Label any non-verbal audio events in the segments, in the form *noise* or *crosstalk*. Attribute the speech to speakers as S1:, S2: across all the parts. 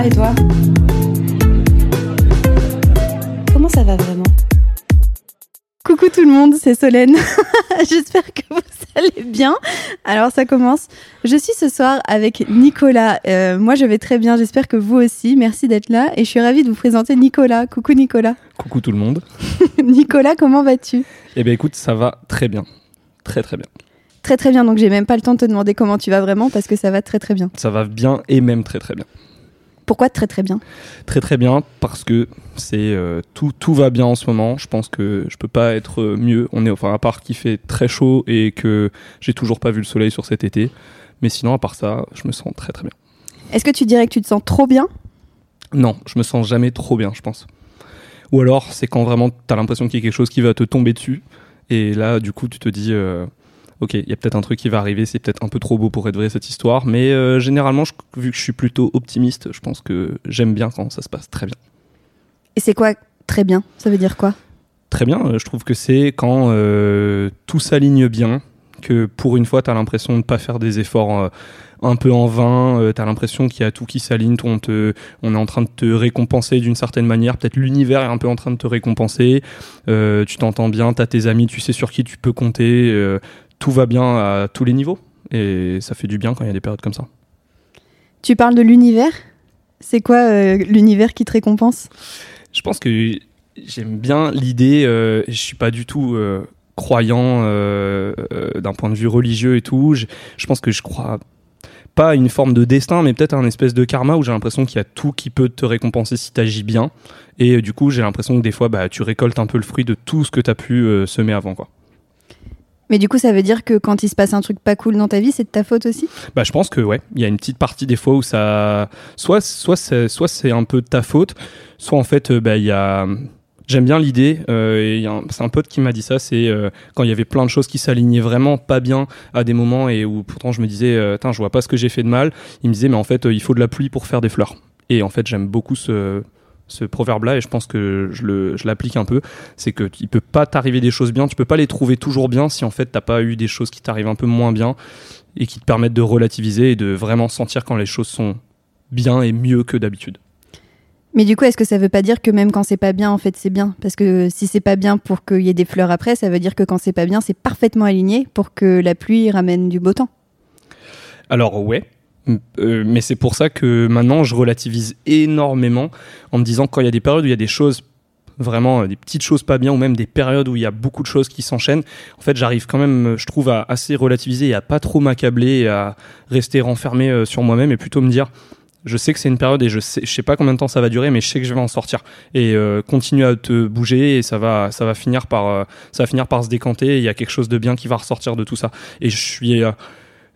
S1: va et toi Comment ça va vraiment Coucou tout le monde, c'est Solène. *laughs* J'espère que vous allez bien. Alors ça commence. Je suis ce soir avec Nicolas. Euh, moi je vais très bien, j'espère que vous aussi. Merci d'être là et je suis ravie de vous présenter Nicolas. Coucou Nicolas.
S2: Coucou tout le monde. *laughs*
S1: Nicolas, comment vas-tu?
S2: Eh bien écoute, ça va très bien. Très très bien.
S1: Très très bien, donc j'ai même pas le temps de te demander comment tu vas vraiment parce que ça va très très bien.
S2: Ça va bien et même très très bien.
S1: Pourquoi très très bien?
S2: Très très bien parce que c'est euh, tout, tout va bien en ce moment. Je pense que je peux pas être mieux. On est enfin à part qu'il fait très chaud et que j'ai toujours pas vu le soleil sur cet été. Mais sinon à part ça, je me sens très très bien.
S1: Est-ce que tu dirais que tu te sens trop bien?
S2: Non, je me sens jamais trop bien, je pense. Ou alors c'est quand vraiment tu as l'impression qu'il y a quelque chose qui va te tomber dessus et là du coup tu te dis euh, ok, il y a peut-être un truc qui va arriver, c'est peut-être un peu trop beau pour être vrai cette histoire, mais euh, généralement, je- vu que je suis plutôt optimiste, je pense que j'aime bien quand ça se passe très bien.
S1: Et c'est quoi très bien? Ça veut dire quoi?
S2: Très bien, euh, je trouve que c'est quand euh, tout s'aligne bien, que pour une fois, tu as l'impression de ne pas faire des efforts euh, un peu en vain, tu as l'impression qu'il y a tout qui s'aligne, on, te- on est en train de te récompenser d'une certaine manière, peut-être l'univers est un peu en train de te récompenser, euh, tu t'entends bien, tu as tes amis, tu sais sur qui tu peux compter, euh, tout va bien à tous les niveaux, et ça fait du bien quand il y a des périodes comme ça.
S1: Tu parles de l'univers? C'est quoi euh, l'univers qui te récompense?
S2: Je pense que j'aime bien l'idée. euh, je suis pas du tout euh, croyant euh, d'un point de vue religieux et tout. Je, je pense que je crois pas à une forme de destin, mais peut-être à un espèce de karma où j'ai l'impression qu'il y a tout qui peut te récompenser si tu agis bien. Et du coup, j'ai l'impression que des fois, bah, tu récoltes un peu le fruit de tout ce que tu as pu semer avant. Quoi.
S1: Mais du coup, ça veut dire que quand il se passe un truc pas cool dans ta vie, c'est de ta faute aussi?
S2: Bah, je pense que ouais, il y a une petite partie des fois où ça, soit, soit c'est, soit c'est un peu de ta faute, soit en fait, euh, bah, il y a, j'aime bien l'idée. euh, c'est un pote qui m'a dit ça, c'est euh, quand il y avait plein de choses qui s'alignaient vraiment pas bien à des moments et où pourtant je me disais, euh, je vois pas ce que j'ai fait de mal. Il me disait, mais en fait, il faut de la pluie pour faire des fleurs. Et en fait, j'aime beaucoup ce ce proverbe-là et je pense que je, le, je l'applique un peu, c'est que il peut pas t'arriver des choses bien, tu peux pas les trouver toujours bien si en fait t'as pas eu des choses qui t'arrivent un peu moins bien et qui te permettent de relativiser et de vraiment sentir quand les choses sont bien et mieux que d'habitude.
S1: Mais du coup, est-ce que ça veut pas dire que même quand c'est pas bien, en fait, c'est bien? Parce que si c'est pas bien pour qu'il y ait des fleurs après, ça veut dire que quand c'est pas bien, c'est parfaitement aligné pour que la pluie ramène du beau temps.
S2: Alors ouais, euh, mais c'est pour ça que maintenant je relativise énormément en me disant quand il y a des périodes où il y a des choses vraiment euh, des petites choses pas bien ou même des périodes où il y a beaucoup de choses qui s'enchaînent en fait j'arrive quand même je trouve à assez relativiser et à pas trop m'accabler à rester renfermé euh, sur moi-même et plutôt me dire je sais que c'est une période et je sais, je sais pas combien de temps ça va durer, mais je sais que je vais en sortir. Et euh, continue à te bouger et ça va, ça va finir par, ça va finir par se décanter. Il y a quelque chose de bien qui va ressortir de tout ça. Et je suis,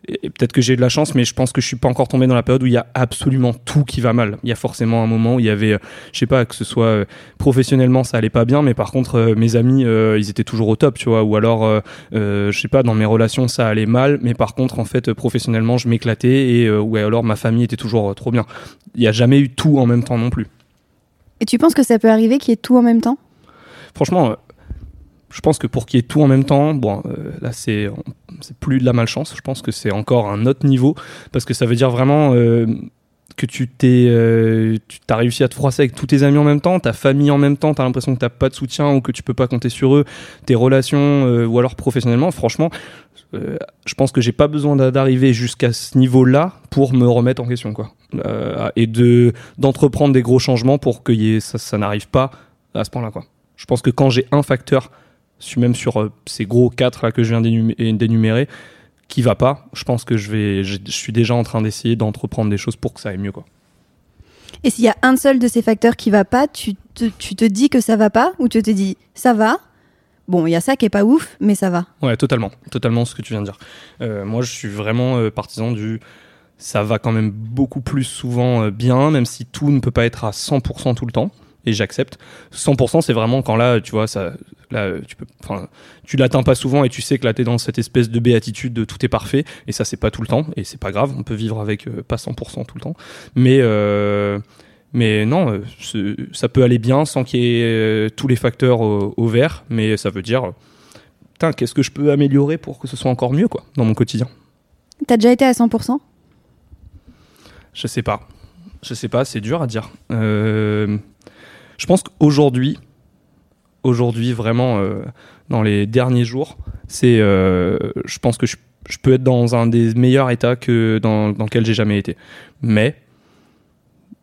S2: et peut-être que j'ai de la chance, mais je pense que je suis pas encore tombé dans la période où il y a absolument tout qui va mal. Il y a forcément un moment où il y avait, euh, je sais pas, que ce soit euh, professionnellement ça allait pas bien, mais par contre euh, mes amis ils étaient toujours au top, tu vois, ou alors je sais pas, dans mes relations ça allait mal, mais par contre en fait professionnellement je m'éclatais et euh, ou alors ma famille était toujours trop bien. Il y a jamais eu tout en même temps non plus.
S1: Et tu penses que ça peut arriver qu'il y ait tout en même temps?
S2: Franchement, je pense que pour qu'il y ait tout en même temps, bon, euh, là c'est c'est plus de la malchance. Je pense que c'est encore un autre niveau parce que ça veut dire vraiment euh, que tu t'es, euh, tu as réussi à te froisser avec tous tes amis en même temps, ta famille en même temps, tu as l'impression que t'as pas de soutien ou que tu peux pas compter sur eux, tes relations euh, ou alors professionnellement. Franchement, je pense que j'ai pas besoin d'a- d'arriver jusqu'à ce niveau-là pour me remettre en question, quoi, et de d'entreprendre des gros changements pour que ça, ça n'arrive pas à ce point-là, quoi. Je pense que quand j'ai un facteur, même sur euh, ces gros quatre là que je viens d'énumé- d'énumérer, qui va pas, je pense que je vais, je, je suis déjà en train d'essayer d'entreprendre des choses pour que ça aille mieux, quoi.
S1: Et s'il y a un seul de ces facteurs qui va pas, tu te, tu te dis que ça va pas ou tu te dis ça va? Bon, il y a ça qui est pas ouf, mais ça va.
S2: Ouais, totalement, totalement ce que tu viens de dire. Euh, moi, je suis vraiment euh, partisan du ça va quand même beaucoup plus souvent euh, bien, même si tout ne peut pas être à 100% tout le temps. Et j'accepte. 100%, c'est vraiment quand là, tu vois, ça, là, tu peux, enfin, tu l'atteins pas souvent et tu sais que là, t'es dans cette espèce de béatitude de tout est parfait. Et ça, c'est pas tout le temps. Et c'est pas grave. On peut vivre avec euh, pas 100% tout le temps. Mais, euh, mais non, euh, ça peut aller bien sans qu'il y ait tous les facteurs au, au vert. Mais ça veut dire, putain, qu'est-ce que je peux améliorer pour que ce soit encore mieux, quoi, dans mon quotidien?
S1: T'as déjà été à 100%
S2: Je sais pas. Je sais pas, c'est dur à dire. Euh, je pense qu'aujourd'hui, aujourd'hui vraiment, euh, dans les derniers jours, c'est, euh, je pense que je, je peux être dans un des meilleurs états que dans, dans lequel j'ai jamais été. Mais,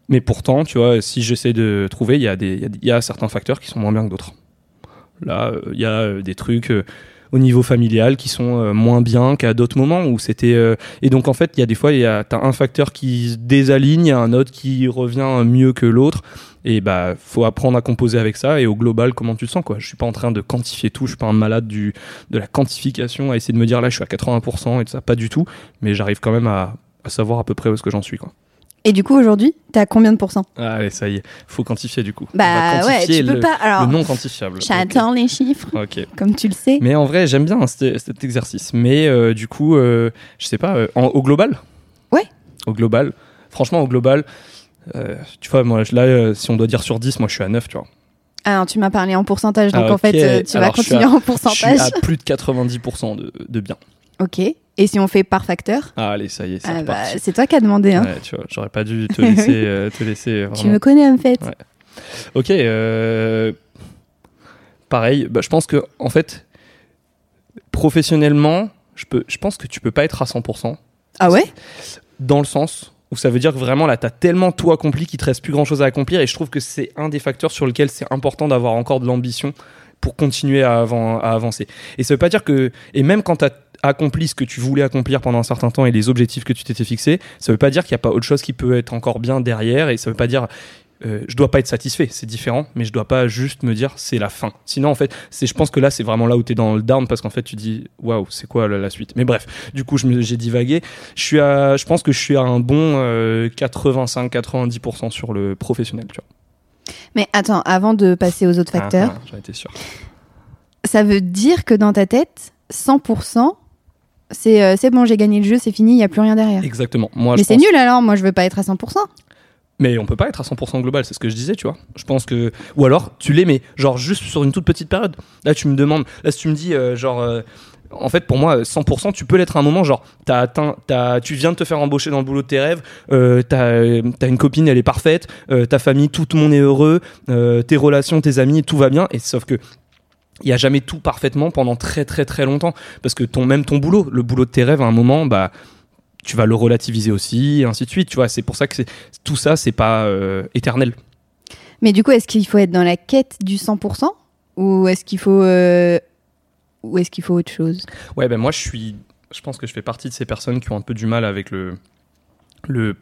S2: mais pourtant, tu vois, si j'essaie de trouver, il y, y a- certains facteurs qui sont moins bien que d'autres. Là, euh, il y a des trucs au niveau familial qui sont euh, moins bien qu'à d'autres moments où c'était. euh, Et donc, en fait, il y a des fois, il y a t'as un facteur qui se désaligne, un autre qui revient mieux que l'autre. Et bah, faut apprendre à composer avec ça. Et au global, comment tu te sens, quoi. Je suis pas en train de quantifier tout. Je suis pas un malade du, de la quantification à essayer de me dire là, je suis à 80% et ça. Pas du tout. Mais j'arrive quand même à, à savoir à peu près où est-ce que j'en suis, quoi.
S1: Et du coup, aujourd'hui, t'as combien de pourcents?
S2: Allez, ça y est. Faut quantifier, du coup.
S1: Bah ouais, tu peux pas. Alors,
S2: le non quantifiable.
S1: j'adore les chiffres,
S2: Ok. Ok.
S1: comme tu le sais.
S2: Mais en vrai, j'aime bien cet, cet exercice. Mais euh, du coup, euh, je sais pas, euh, en- au global?
S1: Ouais.
S2: Au global. Franchement, au global, euh, tu vois, moi, là, si on doit dire sur 10, moi, je suis à 9, tu vois.
S1: Alors, tu m'as parlé en pourcentage, donc
S2: Ah,
S1: en fait, tu vas
S2: Alors,
S1: continuer en
S2: Je suis
S1: pourcentage.
S2: à plus de 90% de, de bien.
S1: Ok. Et si on fait par facteur
S2: Ah, allez, ça y est, c'est
S1: Ah bah. C'est toi qui as demandé. Hein.
S2: Ouais, tu vois, j'aurais pas dû *laughs* te laisser, euh, te laisser
S1: Tu
S2: vraiment.
S1: me connais en fait.
S2: Ouais. Ok, euh, pareil, bah, je pense que, en fait, professionnellement, je, peux, je pense que tu peux pas être à 100%.
S1: Ah ouais?
S2: Dans le sens où ça veut dire que vraiment là, tu as tellement tout accompli qu'il te reste plus grand chose à accomplir. Et je trouve que c'est un des facteurs sur lequel c'est important d'avoir encore de l'ambition pour continuer à, avan- à avancer. Et ça veut pas dire que, et même quand tu as accompli ce que tu voulais accomplir pendant un certain temps et les objectifs que tu t'étais fixés, ça veut pas dire qu'il n'y a pas autre chose qui peut être encore bien derrière. Et ça veut pas dire, euh, je dois pas être satisfait, c'est différent, mais je dois pas juste me dire c'est la fin. Sinon, en fait, c'est, je pense que là, c'est vraiment là où tu es dans le down parce qu'en fait, tu dis waouh, c'est quoi la, la suite? Mais bref, du coup, j'ai divagué. Je suis à, je pense que je suis à un bon euh, 85-90% sur le professionnel, tu vois.
S1: Mais attends, avant de passer aux autres facteurs,
S2: Ah, ah, J'en étais sûr.
S1: ça veut dire que dans ta tête, 100%, c'est euh, c'est bon, j'ai gagné le jeu, c'est fini, il n'y a plus rien derrière.
S2: Exactement. Moi,
S1: Mais c'est
S2: pense-
S1: nul alors, moi je veux pas être à 100%.
S2: Mais on peut pas être à 100% global, c'est ce que je disais, tu vois. Je pense que. Ou alors, tu l'es, mais genre juste sur une toute petite période. Là, tu me demandes. Là, si tu me dis, euh, genre. euh, en fait, pour moi, 100%, tu peux l'être à un moment. Genre, t'as atteint, t'as, tu viens de te faire embaucher dans le boulot de tes rêves. Euh, t'as, t'as une copine, elle est parfaite. ta famille, tout le monde est heureux. tes relations, tes amis, tout va bien. Et sauf que il y a jamais tout parfaitement pendant très très très longtemps parce que ton même ton boulot, le boulot de tes rêves, à un moment, bah tu vas le relativiser aussi, et ainsi de suite. Tu vois, c'est pour ça que tout ça, c'est pas euh, éternel.
S1: Mais du coup, est-ce qu'il faut être dans la quête du 100% ou est-ce qu'il faut euh, ou est-ce qu'il faut autre chose?
S2: Ouais, ben moi je suis, je pense que je fais partie de ces personnes qui ont un peu du mal avec le le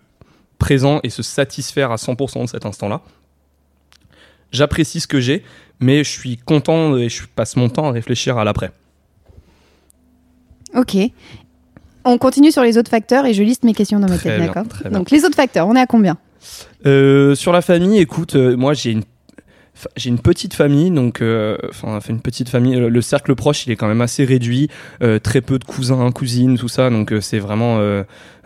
S2: présent et se satisfaire à 100% de cet instant-là. J'apprécie ce que j'ai, mais je suis content et je passe mon temps à réfléchir à l'après.
S1: Ok. On continue sur les autres facteurs et je liste mes questions dans ma tête, d'accord. Donc les autres facteurs, on est à combien?
S2: Euh, sur la famille, écoute, euh, moi j'ai une j'ai une petite famille, donc euh, une petite famille. Le, le cercle proche, il est quand même assez réduit, euh, très peu de cousins, cousines, tout ça. Donc euh, c'est vraiment.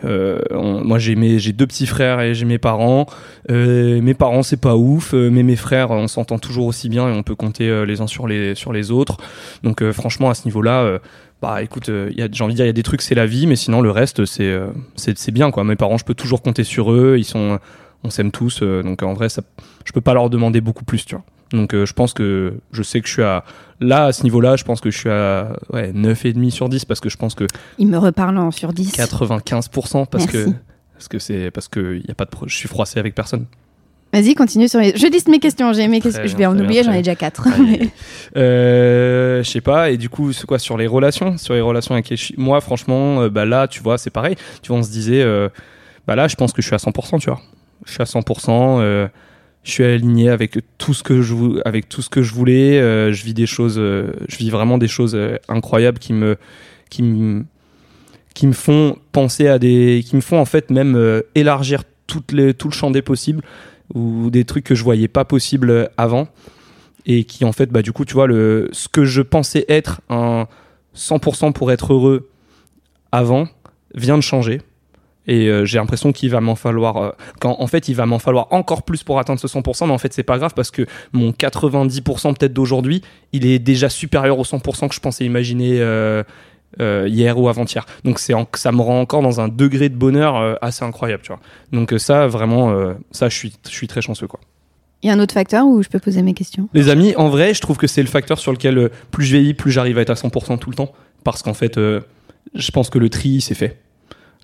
S2: moi j'ai mes j'ai deux petits frères et j'ai mes parents. Mes parents c'est pas ouf, mais mes frères on s'entend toujours aussi bien et on peut compter les uns sur les sur les autres. Donc franchement à ce niveau-là. bah écoute, j'ai envie de dire, il y a des trucs, c'est la vie, mais sinon le reste, c'est c'est c'est bien quoi. Mes parents, je peux toujours compter sur eux, ils sont, on s'aime tous, euh, donc en vrai, ça, je peux pas leur demander beaucoup plus, tu vois. Donc euh, je pense que je sais que je suis à là à ce niveau-là, je pense que je suis à ouais, 9,5 sur 10 parce que je pense que
S1: Il me reparle en sur 10.
S2: 95% parce que parce que c'est parce que il y a pas de je suis froissé avec personne.
S1: Vas-y, continue sur les. Je liste mes questions, j'ai mes questions.
S2: bien,
S1: Je vais en oublier, j'en ai déjà 4.
S2: Aïe. *laughs* Euh, je sais pas et du coup c'est quoi sur les relations sur les relations avec les moi franchement euh, bah là tu vois c'est pareil tu vois on se disait bah là je pense que je suis à 100% tu vois je suis à 100% euh, je suis aligné avec tout ce que je voulais euh, je vis des choses euh, je vis vraiment des choses euh, incroyables qui me qui me qui me font penser à des qui me font en fait même élargir toutes les, tout le champ des possibles ou des trucs que je voyais pas possible avant et qui en fait bah du coup tu vois le ce que je pensais être un 100% pour être heureux avant vient de changer et euh, j'ai l'impression qu'il va m'en falloir euh, quand en fait il va m'en falloir encore plus pour atteindre ce 100% mais en fait c'est pas grave parce que mon 90% peut-être d'aujourd'hui il est déjà supérieur au 100% que je pensais imaginer euh, hier ou avant-hier. Donc c'est ça me rend encore dans un degré de bonheur assez incroyable, tu vois. Donc ça vraiment ça je suis je suis très chanceux quoi.
S1: Il y a un autre facteur où je peux poser mes questions?
S2: Les amis, en vrai, je trouve que c'est le facteur sur lequel plus je vieillis, plus j'arrive à être à 100% tout le temps parce qu'en fait je pense que le tri c'est fait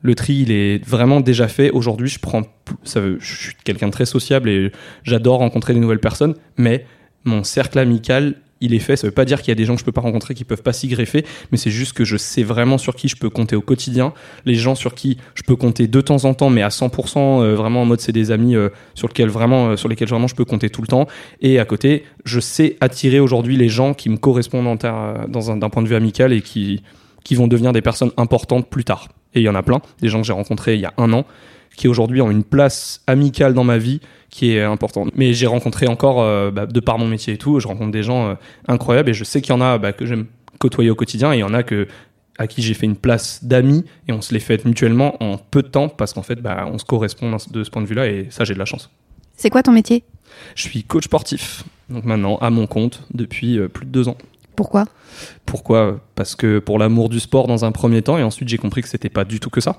S2: le tri, il est vraiment déjà fait. Aujourd'hui, je prends, ça je suis quelqu'un de très sociable et j'adore rencontrer des nouvelles personnes, mais mon cercle amical, il est fait. Ça veut pas dire qu'il y a des gens que je peux pas rencontrer qui peuvent pas s'y greffer, mais c'est juste que je sais vraiment sur qui je peux compter au quotidien. Les gens sur qui je peux compter de temps en temps, mais à 100%, euh, vraiment en mode c'est des amis euh, sur lesquels vraiment, euh, sur lesquels vraiment je peux compter tout le temps. Et à côté, je sais attirer aujourd'hui les gens qui me correspondent d'un point de vue amical et qui, qui vont devenir des personnes importantes plus tard. Et il y en a plein, des gens que j'ai rencontrés il y a un an, qui aujourd'hui ont une place amicale dans ma vie qui est importante. Mais j'ai rencontré encore, euh, bah, de par mon métier et tout, je rencontre des gens euh, incroyables. Et je sais qu'il y en a bah, que j'aime côtoyer au quotidien. Et il y en a que à qui j'ai fait une place d'amis. Et on se les fait mutuellement en peu de temps parce qu'en fait bah, on se correspond de ce point de vue là et ça j'ai de la chance.
S1: C'est quoi ton métier?
S2: Je suis coach sportif, donc maintenant à mon compte depuis euh, plus de deux ans.
S1: Pourquoi?
S2: Pourquoi? Parce que pour l'amour du sport dans un premier temps, et ensuite j'ai compris que c'était pas du tout que ça.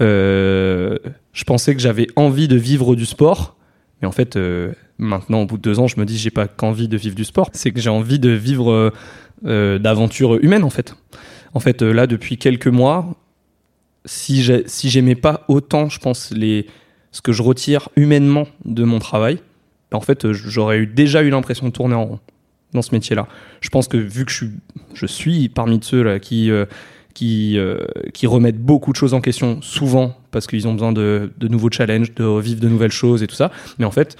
S2: Euh, je pensais que j'avais envie de vivre du sport, mais en fait, euh, maintenant, au bout de deux ans, je me dis j'ai pas qu'envie de vivre du sport, c'est que j'ai envie de vivre euh, d'aventures humaines en fait. En fait, là, depuis quelques mois, si j'aimais pas autant, je pense, les, ce que je retire humainement de mon travail, ben, en fait, j'aurais eu, déjà eu l'impression de tourner en rond dans ce métier-là. Je pense que vu que je suis, parmi ceux qui euh, qui, euh, qui remettent beaucoup de choses en question souvent parce qu'ils ont besoin de, de, nouveaux challenges, de vivre de nouvelles choses et tout ça. Mais en fait,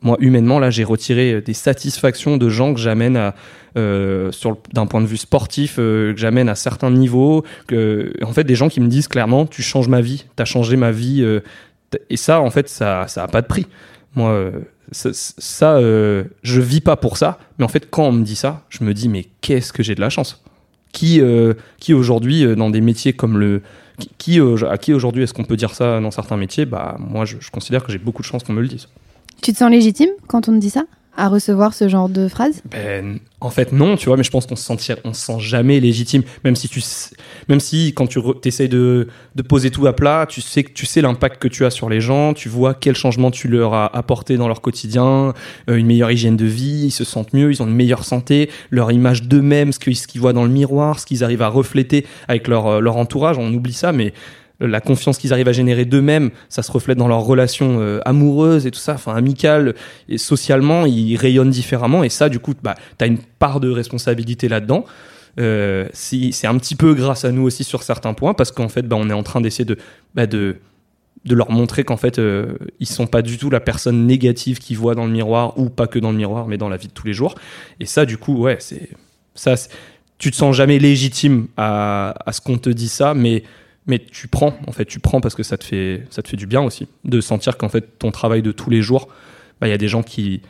S2: moi humainement là, j'ai retiré des satisfactions de gens que j'amène à euh, d'un point de vue sportif que j'amène à certains niveaux. Que en fait, des gens qui me disent clairement, tu changes ma vie, tu as changé ma vie. et ça, en fait, ça ça pas de prix. Moi ça, euh, je vis pas pour ça. Mais en fait, quand on me dit ça, je me dis, mais qu'est-ce que j'ai de la chance? Qui, euh, qui aujourd'hui, euh, dans des métiers comme le. Qui, à qui aujourd'hui est-ce qu'on peut dire ça dans certains métiers? Bah, moi, je, je considère que j'ai beaucoup de chance qu'on me le dise.
S1: Tu te sens légitime quand on te dit ça? À recevoir ce genre de phrases
S2: ben, En fait, non, tu vois, mais je pense qu'on se, sent, se sent jamais légitime. Même si, tu, même si quand tu essayes de, de, poser tout à plat, tu sais, tu sais l'impact que tu as sur les gens, tu vois quel changement tu leur as apporté dans leur quotidien, euh, une meilleure hygiène de vie, ils se sentent mieux, ils ont une meilleure santé, leur image d'eux-mêmes, ce qu'ils voient dans le miroir, ce qu'ils arrivent à refléter avec leur, euh, leur entourage, on oublie ça, mais la confiance qu'ils arrivent à générer d'eux-mêmes, ça se reflète dans leurs relations euh, amoureuses et tout ça, enfin amicales et socialement, ils rayonnent différemment et ça, du coup, bah, tu as une part de responsabilité là-dedans. Euh, c'est un petit peu grâce à nous aussi sur certains points parce qu'en fait, bah, on est en train d'essayer de, bah, de, de leur montrer qu'en fait, euh, ils sont pas du tout la personne négative qu'ils voient dans le miroir ou pas que dans le miroir, mais dans la vie de tous les jours. Et ça, du coup, ouais, c'est ça. Tu te sens jamais légitime à, à ce qu'on te dit ça, mais mais tu prends en fait tu prends parce que ça te fait ça te fait du bien aussi de sentir qu'en fait ton travail de tous les jours bah, il y a des gens qui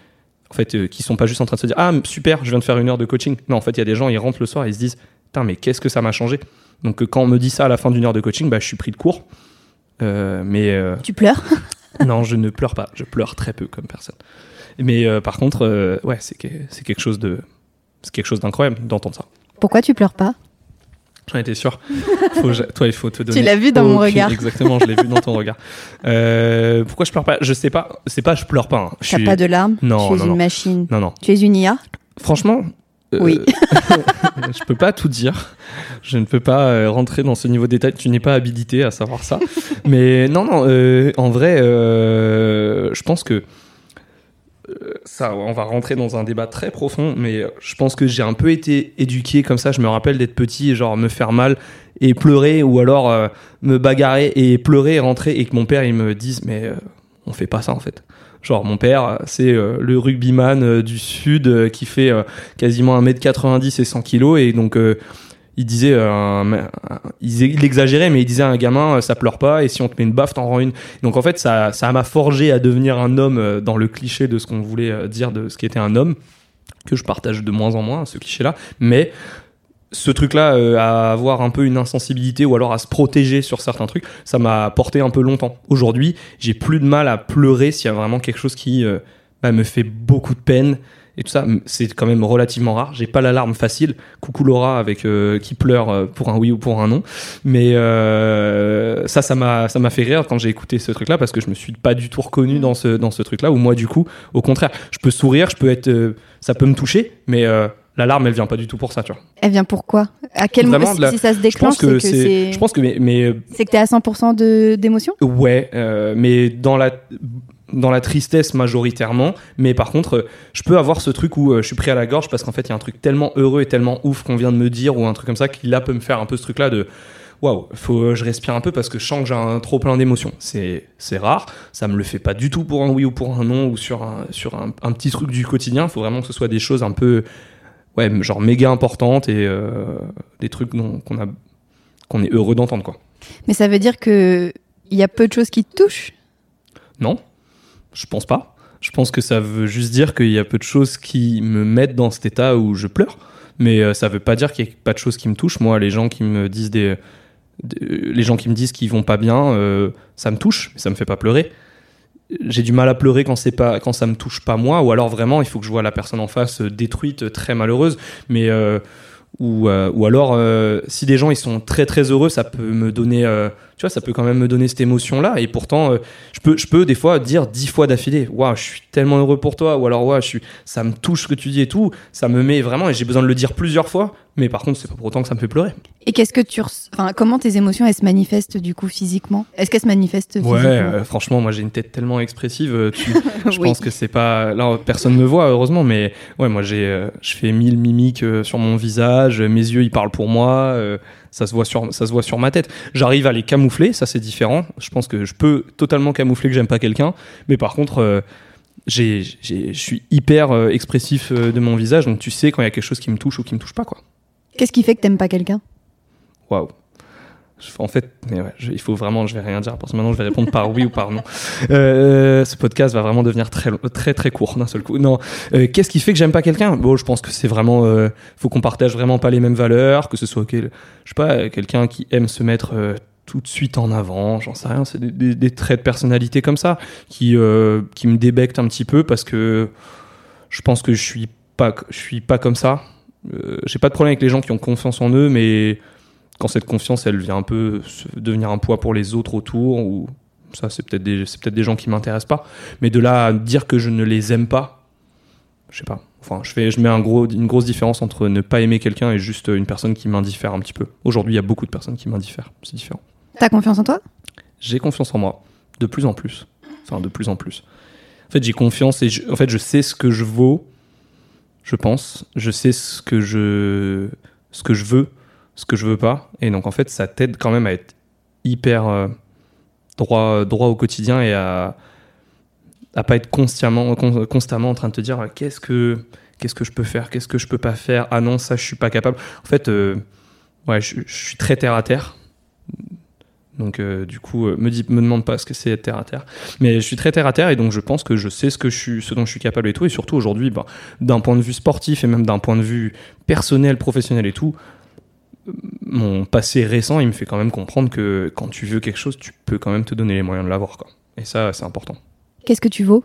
S2: en fait euh, qui sont pas juste en train de se dire ah super je viens de faire une heure de coaching. Non en fait il y a des gens ils rentrent le soir et ils se disent putain mais qu'est-ce que ça m'a changé? Donc euh, quand on me dit ça à la fin d'une heure de coaching bah je suis pris de court. Euh, mais
S1: tu pleures? *laughs*
S2: Non je ne pleure pas. Je pleure très peu comme personne. Mais par contre ouais c'est quelque chose de c'est quelque chose d'incroyable d'entendre ça.
S1: Pourquoi tu pleures pas?
S2: J'en étais sûr. toi, il faut te donner.
S1: Tu l'as vu dans mon regard.
S2: Exactement, je l'ai vu dans ton regard. Euh, pourquoi je pleure pas? Je sais pas. C'est pas je pleure pas. Hein.
S1: Tu T'as pas de larmes?
S2: Non.
S1: Tu es une machine.
S2: Non, non.
S1: Tu es une IA
S2: Franchement.
S1: Euh, oui. *laughs*
S2: je peux pas tout dire. Je ne peux pas euh, rentrer dans ce niveau de détail. Tu n'es pas habilité à savoir ça. Mais non, non. en vrai, je pense que ça, on va rentrer dans un débat très profond, mais je pense que j'ai un peu été éduqué comme ça. Je me rappelle d'être petit, genre me faire mal et pleurer, ou alors euh, me bagarrer et pleurer et rentrer, et que mon père il me dise mais euh, on fait pas ça en fait. Genre mon père, c'est euh, le rugbyman du sud qui fait quasiment 1m90 et 100 kg, et donc il disait, euh, il, exagérait, mais il disait à un gamin, euh, ça pleure pas, et si on te met une baffe, t'en rends une. Donc en fait, ça, ça m'a forgé à devenir un homme euh, dans le cliché de ce qu'on voulait dire de ce qu'était un homme, que je partage de moins en moins, ce cliché-là. Mais ce truc-là, à avoir un peu une insensibilité ou alors à se protéger sur certains trucs, ça m'a porté un peu longtemps. Aujourd'hui, j'ai plus de mal à pleurer s'il y a vraiment quelque chose qui bah, me fait beaucoup de peine et tout ça, c'est quand même relativement rare. J'ai pas l'alarme facile. Coucou Laura avec euh, qui pleure euh, pour un oui ou pour un non. Mais euh, ça, ça m'a, fait rire quand j'ai écouté ce truc-là parce que je me suis pas du tout reconnu dans ce, truc-là. Où moi, du coup, au contraire, je peux sourire, je peux être, ça peut me toucher, mais l'alarme, elle vient pas du tout pour ça, tu vois.
S1: Elle vient pourquoi À quel moment si, ça se déclenche
S2: Je pense que c'est. Je pense que mais, mais
S1: c'est que t'es à 100% de d'émotion?
S2: Ouais, mais dans la dans la tristesse majoritairement, mais par contre, euh, je peux avoir ce truc où euh, je suis pris à la gorge parce qu'en fait, il y a un truc tellement heureux et tellement ouf qu'on vient de me dire ou un truc comme ça qui là peut me faire un peu ce truc-là de waouh, faut euh, je respire un peu parce que je sens que j'ai un trop plein d'émotions. C'est c'est rare, ça me le fait pas du tout pour un oui ou pour un non ou sur un sur un, petit truc du quotidien. Il faut vraiment que ce soit des choses un peu ouais genre méga importantes et des trucs qu'on a qu'on est heureux d'entendre quoi.
S1: Mais ça veut dire que il y a peu de choses qui te touchent?
S2: Non, je pense pas. Je pense que ça veut juste dire qu'il y a peu de choses qui me mettent dans cet état où je pleure. Mais euh, ça veut pas dire qu'il n'y a pas de choses qui me touchent. Moi, les gens qui me disent des, les gens qui me disent qu'ils vont pas bien, euh, ça me touche, mais ça me fait pas pleurer. J'ai du mal à pleurer quand c'est pas quand ça me touche pas moi, ou alors vraiment il faut que je vois la personne en face détruite, très malheureuse. Mais euh, ou, ou alors si des gens ils sont très très heureux, ça peut me donner tu vois, ça peut quand même me donner cette émotion-là. Et pourtant, euh, je, peux, je peux des fois dire dix fois d'affilée, waouh, je suis tellement heureux pour toi, ou alors, waouh, je suis, ça me touche ce que tu dis et tout, ça me met vraiment, et j'ai besoin de le dire plusieurs fois, mais par contre, c'est pas pour autant que ça me fait pleurer.
S1: Et qu'est-ce que tu, enfin, comment tes émotions, elles se manifestent du coup physiquement? Est-ce qu'elles se manifestent physiquement?
S2: Ouais, euh, franchement, moi j'ai une tête tellement expressive, euh, *laughs* je pense que c'est pas, là, personne me voit heureusement, mais ouais, moi j'ai, je fais mille mimiques sur mon visage, mes yeux ils parlent pour moi ça se voit sur ça se voit sur ma tête. J'arrive à les camoufler, ça c'est différent. Je pense que je peux totalement camoufler que j'aime pas quelqu'un, mais par contre euh, je suis hyper euh, expressif euh, de mon visage, donc tu sais quand il y a quelque chose qui me touche ou qui me touche pas quoi.
S1: Qu'est-ce qui fait que t'aimes pas quelqu'un?
S2: Waouh en fait, il faut vraiment, je vais rien dire parce que maintenant je vais répondre par oui ou par non. Euh, ce podcast va vraiment devenir très très très court d'un seul coup. Non, euh, qu'est-ce qui fait que j'aime pas quelqu'un? Bon, je pense que c'est vraiment, euh, faut qu'on partage vraiment pas les mêmes valeurs, que ce soit, je sais pas, quelqu'un qui aime se mettre tout de suite en avant, j'en sais rien, c'est des, des, traits de personnalité comme ça qui qui me débectent un petit peu parce que je pense que je suis pas, je suis pas comme ça. J'ai pas de problème avec les gens qui ont confiance en eux, mais quand cette confiance, elle vient un peu devenir un poids pour les autres autour, ou ça, c'est peut-être des, peut-être des gens qui m'intéressent pas. Mais de là à dire que je ne les aime pas, je sais pas. Enfin, je fais, je mets un gros, une grosse différence entre ne pas aimer quelqu'un et juste une personne qui m'indiffère un petit peu. Aujourd'hui, il y a beaucoup de personnes qui m'indiffèrent. C'est différent.
S1: T'as confiance en toi?
S2: J'ai confiance en moi, de plus en plus. Enfin, de plus en plus. En fait, j'ai confiance et en fait, je sais ce que je vaux. Je pense. Je sais ce que je, ce que je veux ce que je veux pas. Et donc, en fait, ça t'aide quand même à être hyper euh, droit, droit au quotidien et à, à pas être constamment, constamment en train de te dire qu'est-ce que, qu'est-ce que je peux faire, qu'est-ce que je peux pas faire? Ah non, ça, je suis pas capable. En fait, euh, ouais, je, suis très terre à terre. Donc, euh, du coup, me, dis, me demande pas ce que c'est terre à terre. Mais je suis très terre à terre et donc je pense que je sais ce, que je suis, ce dont je suis capable et tout. Et surtout aujourd'hui, ben, d'un point de vue sportif et même d'un point de vue personnel, professionnel et tout, mon passé récent, il me fait quand même comprendre que quand tu veux quelque chose, tu peux quand même te donner les moyens de l'avoir. Quoi. Et ça, c'est important.
S1: Qu'est-ce que tu vaux?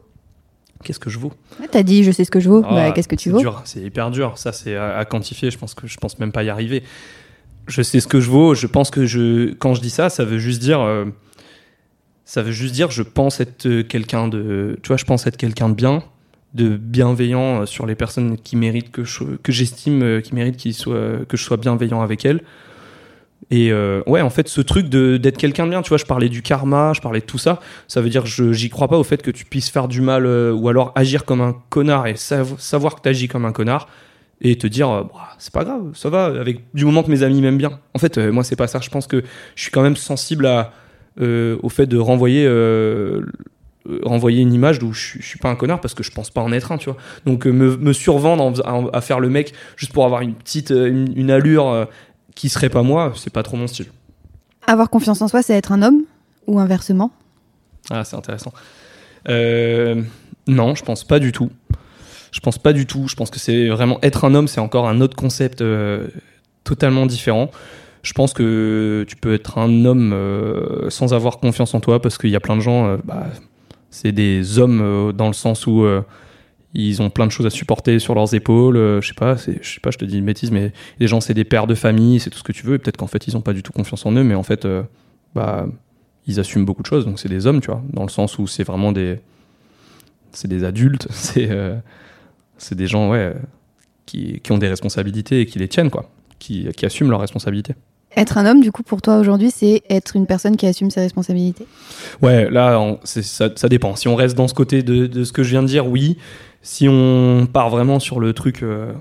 S2: Qu'est-ce que je vaux?
S1: T'as dit, je sais ce que je vaux. Bah, ah, qu'est-ce que tu vaux?
S2: C'est hyper dur. Ça, c'est à, quantifier. Je pense que je pense même pas y arriver. Je sais ce que je vaux. Je pense que je, quand je dis ça, ça veut juste dire, euh, ça veut juste dire, je pense être quelqu'un de, tu vois, je pense être quelqu'un de bien de bienveillant euh, sur les personnes qui méritent que que j'estime euh, qui méritent qu'il soit que je sois bienveillant avec elles et euh, ouais en fait ce truc d'être quelqu'un de bien tu vois je parlais du karma je parlais de tout ça ça veut dire je j'y crois pas au fait que tu puisses faire du mal ou alors agir comme un connard et savoir que tu agis comme un connard et te dire bah, c'est pas grave ça va avec du moment que mes amis m'aiment bien en fait moi c'est pas ça je pense que je suis quand même sensible à au fait de renvoyer euh, renvoyer une image d'où je, suis pas un connard parce que je pense pas en être un, tu vois. Donc euh, me, survendre à, faire le mec juste pour avoir une petite euh, une, allure qui serait pas moi, c'est pas trop mon style.
S1: Avoir confiance en soi, c'est être un homme ou inversement?
S2: Ah, c'est intéressant. non, je pense pas du tout. Je pense pas du tout. Je pense que c'est vraiment être un homme, c'est encore un autre concept totalement différent je pense que tu peux être un homme sans avoir confiance en toi parce qu'il y a plein de gens, bah, c'est des hommes euh, dans le sens où euh, ils ont plein de choses à supporter sur leurs épaules. euh, je sais pas, je sais pas, je te dis une bêtise, mais les gens c'est des pères de famille, c'est tout ce que tu veux. Et peut-être qu'en fait ils ont pas du tout confiance en eux, mais en fait, euh, bah, ils assument beaucoup de choses. Donc c'est des hommes, tu vois, dans le sens où c'est vraiment des, c'est des adultes, *laughs* c'est, euh, c'est des gens, ouais, qui, qui ont des responsabilités et qui les tiennent, quoi, qui, qui assument leurs responsabilités.
S1: Être un homme, du coup, pour toi aujourd'hui, c'est être une personne qui assume ses responsabilités?
S2: Ouais, là, on- ça, ça dépend. Si on reste dans ce côté de, de ce que je viens de dire, oui. Si on part vraiment sur le truc, euh,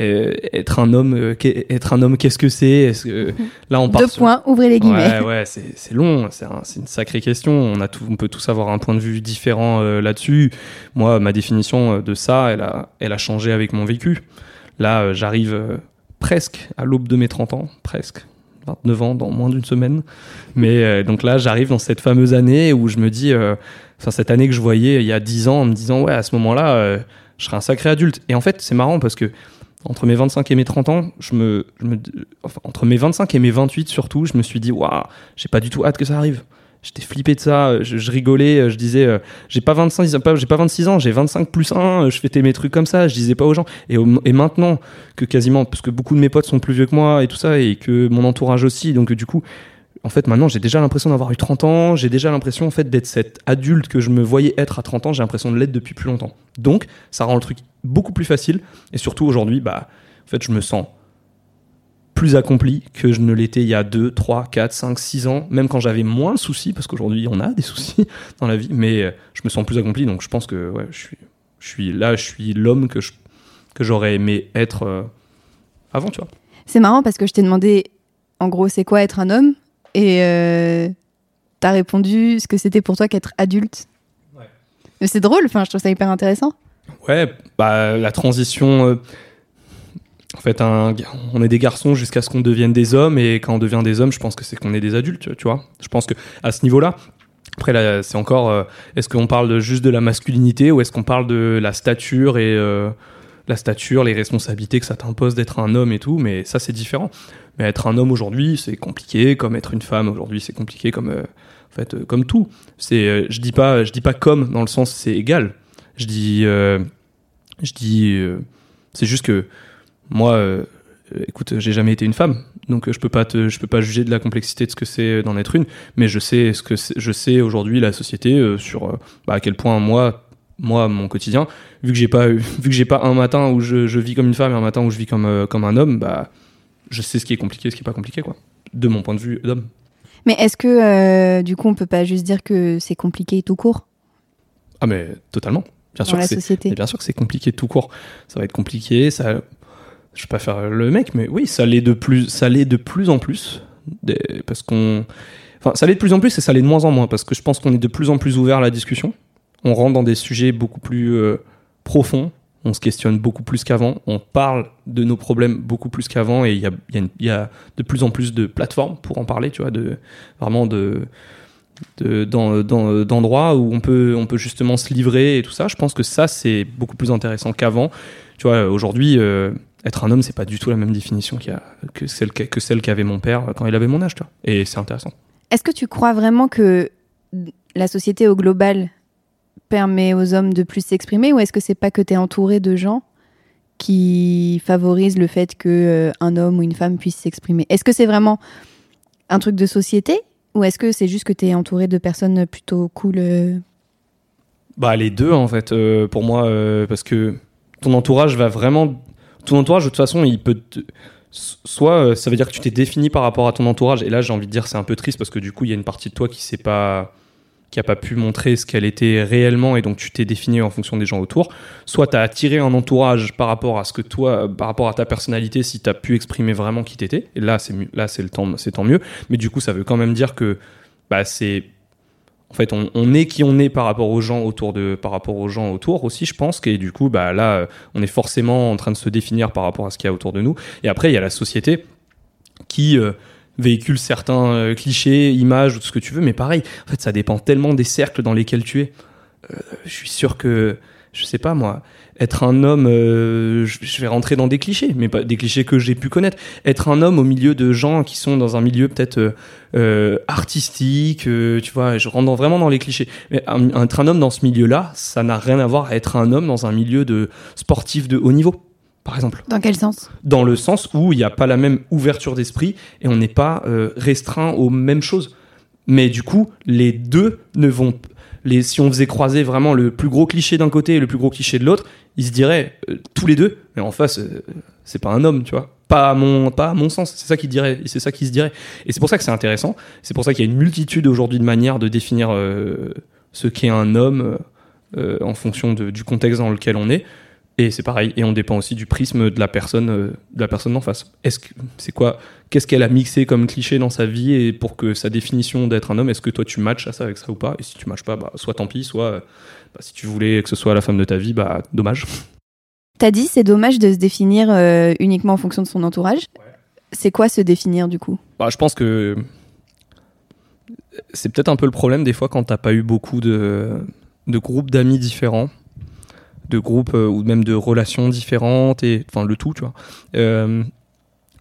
S2: euh, être un homme, euh, être un homme, qu'est-ce que c'est? Que- Là, on part
S1: Deux
S2: sur-
S1: points, ouvrez les guillemets.
S2: Ouais, ouais, c'est c'est long, c'est un- une sacrée question. On, a tout, on peut tous avoir un point de vue différent euh, là-dessus. Moi, ma définition euh, de ça, elle a, elle a changé avec mon vécu. Là, j'arrive presque à l'aube de mes 30 ans, presque. 29 ans dans moins d'une semaine. Mais donc là, j'arrive dans cette fameuse année où je me dis, enfin, cette année que je voyais il y a 10 ans, en me disant, ouais, à ce moment-là, je serai un sacré adulte. Et en fait, c'est marrant parce que entre mes 25 et mes 30 ans, je me, je me- enfin, entre mes 25 et mes 28 surtout, je me suis dit, waouh, j'ai pas du tout hâte que ça arrive. J'étais flippé de ça, je, je rigolais, je disais, euh, j'ai pas 25, pas- j'ai pas 26 ans, j'ai 25 plus 1, je fêtais mes trucs comme ça, je disais pas aux gens. Et, et maintenant que quasiment, parce que beaucoup de mes potes sont plus vieux que moi et tout ça, et que mon entourage aussi, donc du coup, en fait, maintenant, j'ai déjà l'impression d'avoir eu 30 ans, j'ai déjà l'impression en fait d'être cet adulte que je me voyais être à 30 ans, j'ai l'impression de l'être depuis plus longtemps. Donc, ça rend le truc beaucoup plus facile, et surtout aujourd'hui, bah, en fait, je me sens plus accompli que je ne l'étais il y a 2, 3, 4, 5, 6 ans, même quand j'avais moins de soucis, parce qu'aujourd'hui on a des soucis *laughs* dans la vie, mais euh, je me sens plus accompli, donc je pense que ouais, je, suis, je suis là, je suis l'homme que, je, que j'aurais aimé être euh, avant, tu vois.
S1: C'est marrant parce que je t'ai demandé, en gros, c'est quoi être un homme? Et euh, t'as répondu ce que c'était pour toi qu'être adulte.
S2: Ouais.
S1: Mais c'est drôle, enfin, je trouve ça hyper intéressant.
S2: Ouais, bah, la transition. euh, en fait, un, on est des garçons jusqu'à ce qu'on devienne des hommes, et quand on devient des hommes, je pense que c'est qu'on est des adultes, tu vois. Je pense que à ce niveau-là, après, là, c'est encore. euh, est-ce qu'on parle juste de la masculinité ou est-ce qu'on parle de la stature et euh, la stature, les responsabilités que ça t'impose d'être un homme et tout Mais ça, c'est différent. Mais être un homme aujourd'hui, c'est compliqué, comme être une femme aujourd'hui, c'est compliqué, comme euh, en fait, euh, comme tout. C'est, euh, je dis pas, je dis pas comme dans le sens c'est égal. Je dis, je dis, c'est juste que moi, écoute, j'ai jamais été une femme, donc je peux pas te, je peux pas juger de la complexité de ce que c'est d'en être une, mais je sais ce que je sais aujourd'hui la société sur bah, à quel point moi, moi mon quotidien, vu que j'ai pas, vu que j'ai pas un matin où je, je vis comme une femme et un matin où je vis comme euh, comme un homme, bah je sais ce qui est compliqué, ce qui est pas compliqué quoi, de mon point de vue d'homme.
S1: Mais est-ce que, euh, du coup, on peut pas juste dire que c'est compliqué tout court?
S2: Ah mais totalement, bien sûr
S1: dans
S2: que
S1: la société
S2: bien sûr que c'est compliqué tout court. Ça va être compliqué. Ça, je vais pas faire le mec, mais oui, ça l'est de plus, ça l'est de plus en plus, parce qu'on, enfin, ça l'est de plus en plus et ça l'est de moins en moins, parce que je pense qu'on est de plus en plus ouvert à la discussion. On rentre dans des sujets beaucoup plus euh, profonds. On se questionne beaucoup plus qu'avant. On parle de nos problèmes beaucoup plus qu'avant et il y a, de plus en plus de plateformes pour en parler. Tu vois, vraiment d'endroits où on peut, justement se livrer et tout ça. Je pense que ça, c'est beaucoup plus intéressant qu'avant. Tu vois, aujourd'hui, euh, être un homme, c'est pas du tout la même définition que celle qu'a- que celle qu'avait mon père quand il avait mon âge. Et c'est intéressant.
S1: Est-ce que tu crois vraiment que la société au global permet aux hommes de plus s'exprimer ou est-ce que c'est pas que tu es entouré de gens qui favorisent le fait que euh, un homme ou une femme puisse s'exprimer? Est-ce que c'est vraiment un truc de société ou est-ce que c'est juste que tu es entouré de personnes plutôt cool euh?
S2: Bah, les deux, en fait, euh, pour moi, parce que ton entourage va vraiment. Ton entourage, de toute façon, il peut. Soit ça veut dire que tu t'es défini par rapport à ton entourage, et là j'ai envie de dire c'est un peu triste parce que du coup il y a une partie de toi qui s'est pas qui a pas pu montrer ce qu'elle était réellement et donc tu t'es défini en fonction des gens autour. Soit tu as attiré un entourage par rapport à ce que toi, par rapport à ta personnalité, si tu as pu exprimer vraiment qui t'étais. Et là c'est là c'est le temps, c'est tant mieux. Mais du coup ça veut quand même dire que bah c'est en fait, on, est qui on est par rapport aux gens autour de, par rapport aux gens autour aussi, je pense. Et du coup, bah là, euh, on est forcément en train de se définir par rapport à ce qu'il y a autour de nous. Et après, il y a la société qui euh, véhicule certains euh, clichés, images ou tout ce que tu veux. Mais pareil, en fait, ça dépend tellement des cercles dans lesquels tu es. Euh, je suis sûr que je sais pas moi, être un homme, euh, je vais rentrer dans des clichés, mais pas des clichés que j'ai pu connaître. Être un homme au milieu de gens qui sont dans un milieu peut-être artistique, tu vois, je rentre vraiment dans les clichés. Mais être un homme dans ce milieu-là, ça n'a rien à voir à être un homme dans un milieu de sportif de haut niveau. Par exemple.
S1: Dans quel sens?
S2: Dans le sens où il n'y a pas la même ouverture d'esprit et on n'est pas restreint aux mêmes choses. Mais du coup, les deux ne vont les, si on faisait croiser vraiment le plus gros cliché d'un côté et le plus gros cliché de l'autre, ils se diraient euh, tous les deux, mais en face, euh, c'est pas un homme, tu vois. Pas à mon, pas à mon sens, c'est ça qu'ils diraient, c'est ça qui se dirait. Et c'est pour ça que c'est intéressant. C'est pour ça qu'il y a une multitude aujourd'hui de manières de définir euh, ce qu'est un homme en fonction de, du contexte dans lequel on est. Et c'est pareil, et on dépend aussi du prisme de la personne, euh, de la personne d'en face. Est-ce que c'est quoi Qu'est-ce qu'elle a mixé comme cliché dans sa vie et pour que sa définition d'être un homme, est-ce que toi tu matches à ça avec ça ou pas? Et si tu matches pas, bah, soit tant pis, soit bah, si tu voulais que ce soit la femme de ta vie, bah dommage.
S1: T'as dit c'est dommage de se définir euh, uniquement en fonction de son entourage? C'est quoi se définir du coup?
S2: Bah, je pense que c'est peut-être un peu le problème des fois quand t'as pas eu beaucoup de, de groupes d'amis différents de groupes euh, ou même de relations différentes et enfin le tout, tu vois. Euh,